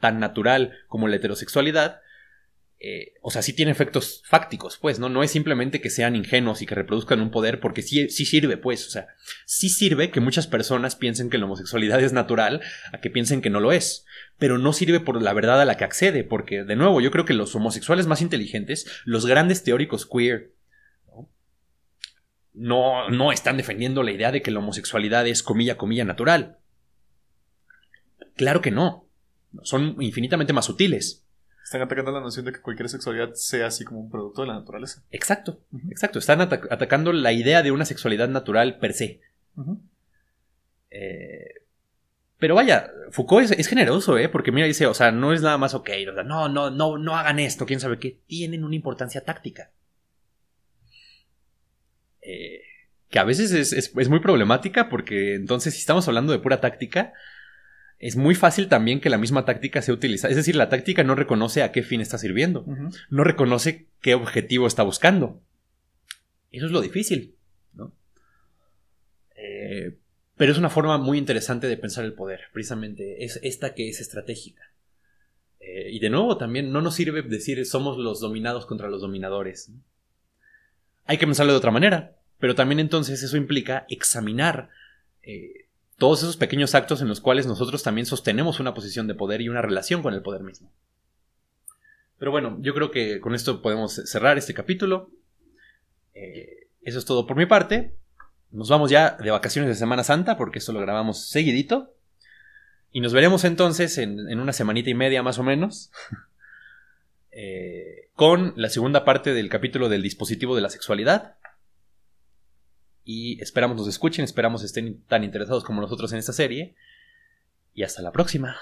tan natural como la heterosexualidad, eh, o sea, sí tiene efectos fácticos, pues, ¿no? No es simplemente que sean ingenuos y que reproduzcan un poder, porque sí, sí sirve, pues, o sea, sí sirve que muchas personas piensen que la homosexualidad es natural a que piensen que no lo es, pero no sirve por la verdad a la que accede, porque, de nuevo, yo creo que los homosexuales más inteligentes, los grandes teóricos queer, no, no están defendiendo la idea de que la homosexualidad es comilla, comilla natural. Claro que no. Son infinitamente más sutiles. Están atacando la noción de que cualquier sexualidad sea así como un producto de la naturaleza. Exacto, exacto. Están atacando la idea de una sexualidad natural per se. Eh, pero vaya, Foucault es, generoso, ¿eh? Porque mira, dice, o sea, no es nada más ok, o sea, no, no, no, no hagan esto, quién sabe qué. Tienen una importancia táctica. Eh, que a veces es, es, muy problemática porque entonces si estamos hablando de pura táctica, es muy fácil también que la misma táctica sea utilizada. Es decir, la táctica no reconoce a qué fin está sirviendo, no reconoce qué objetivo está buscando. Eso es lo difícil, ¿no? Eh, pero es una forma muy interesante de pensar el poder, precisamente, es esta que es estratégica. Eh, y de nuevo, también no nos sirve decir somos los dominados contra los dominadores. Hay que pensarlo de otra manera, pero también entonces eso implica examinar eh, todos esos pequeños actos en los cuales nosotros también sostenemos una posición de poder y una relación con el poder mismo. Pero bueno, yo creo que con esto podemos cerrar este capítulo. Eh, eso es todo por mi parte. Nos vamos ya de vacaciones de Semana Santa porque esto lo grabamos seguidito. Y nos veremos entonces en, una semanita y media más o menos. Eh, con la segunda parte del capítulo del dispositivo de la sexualidad. Y esperamos nos escuchen, esperamos estén tan interesados como nosotros en esta serie. Y hasta la próxima.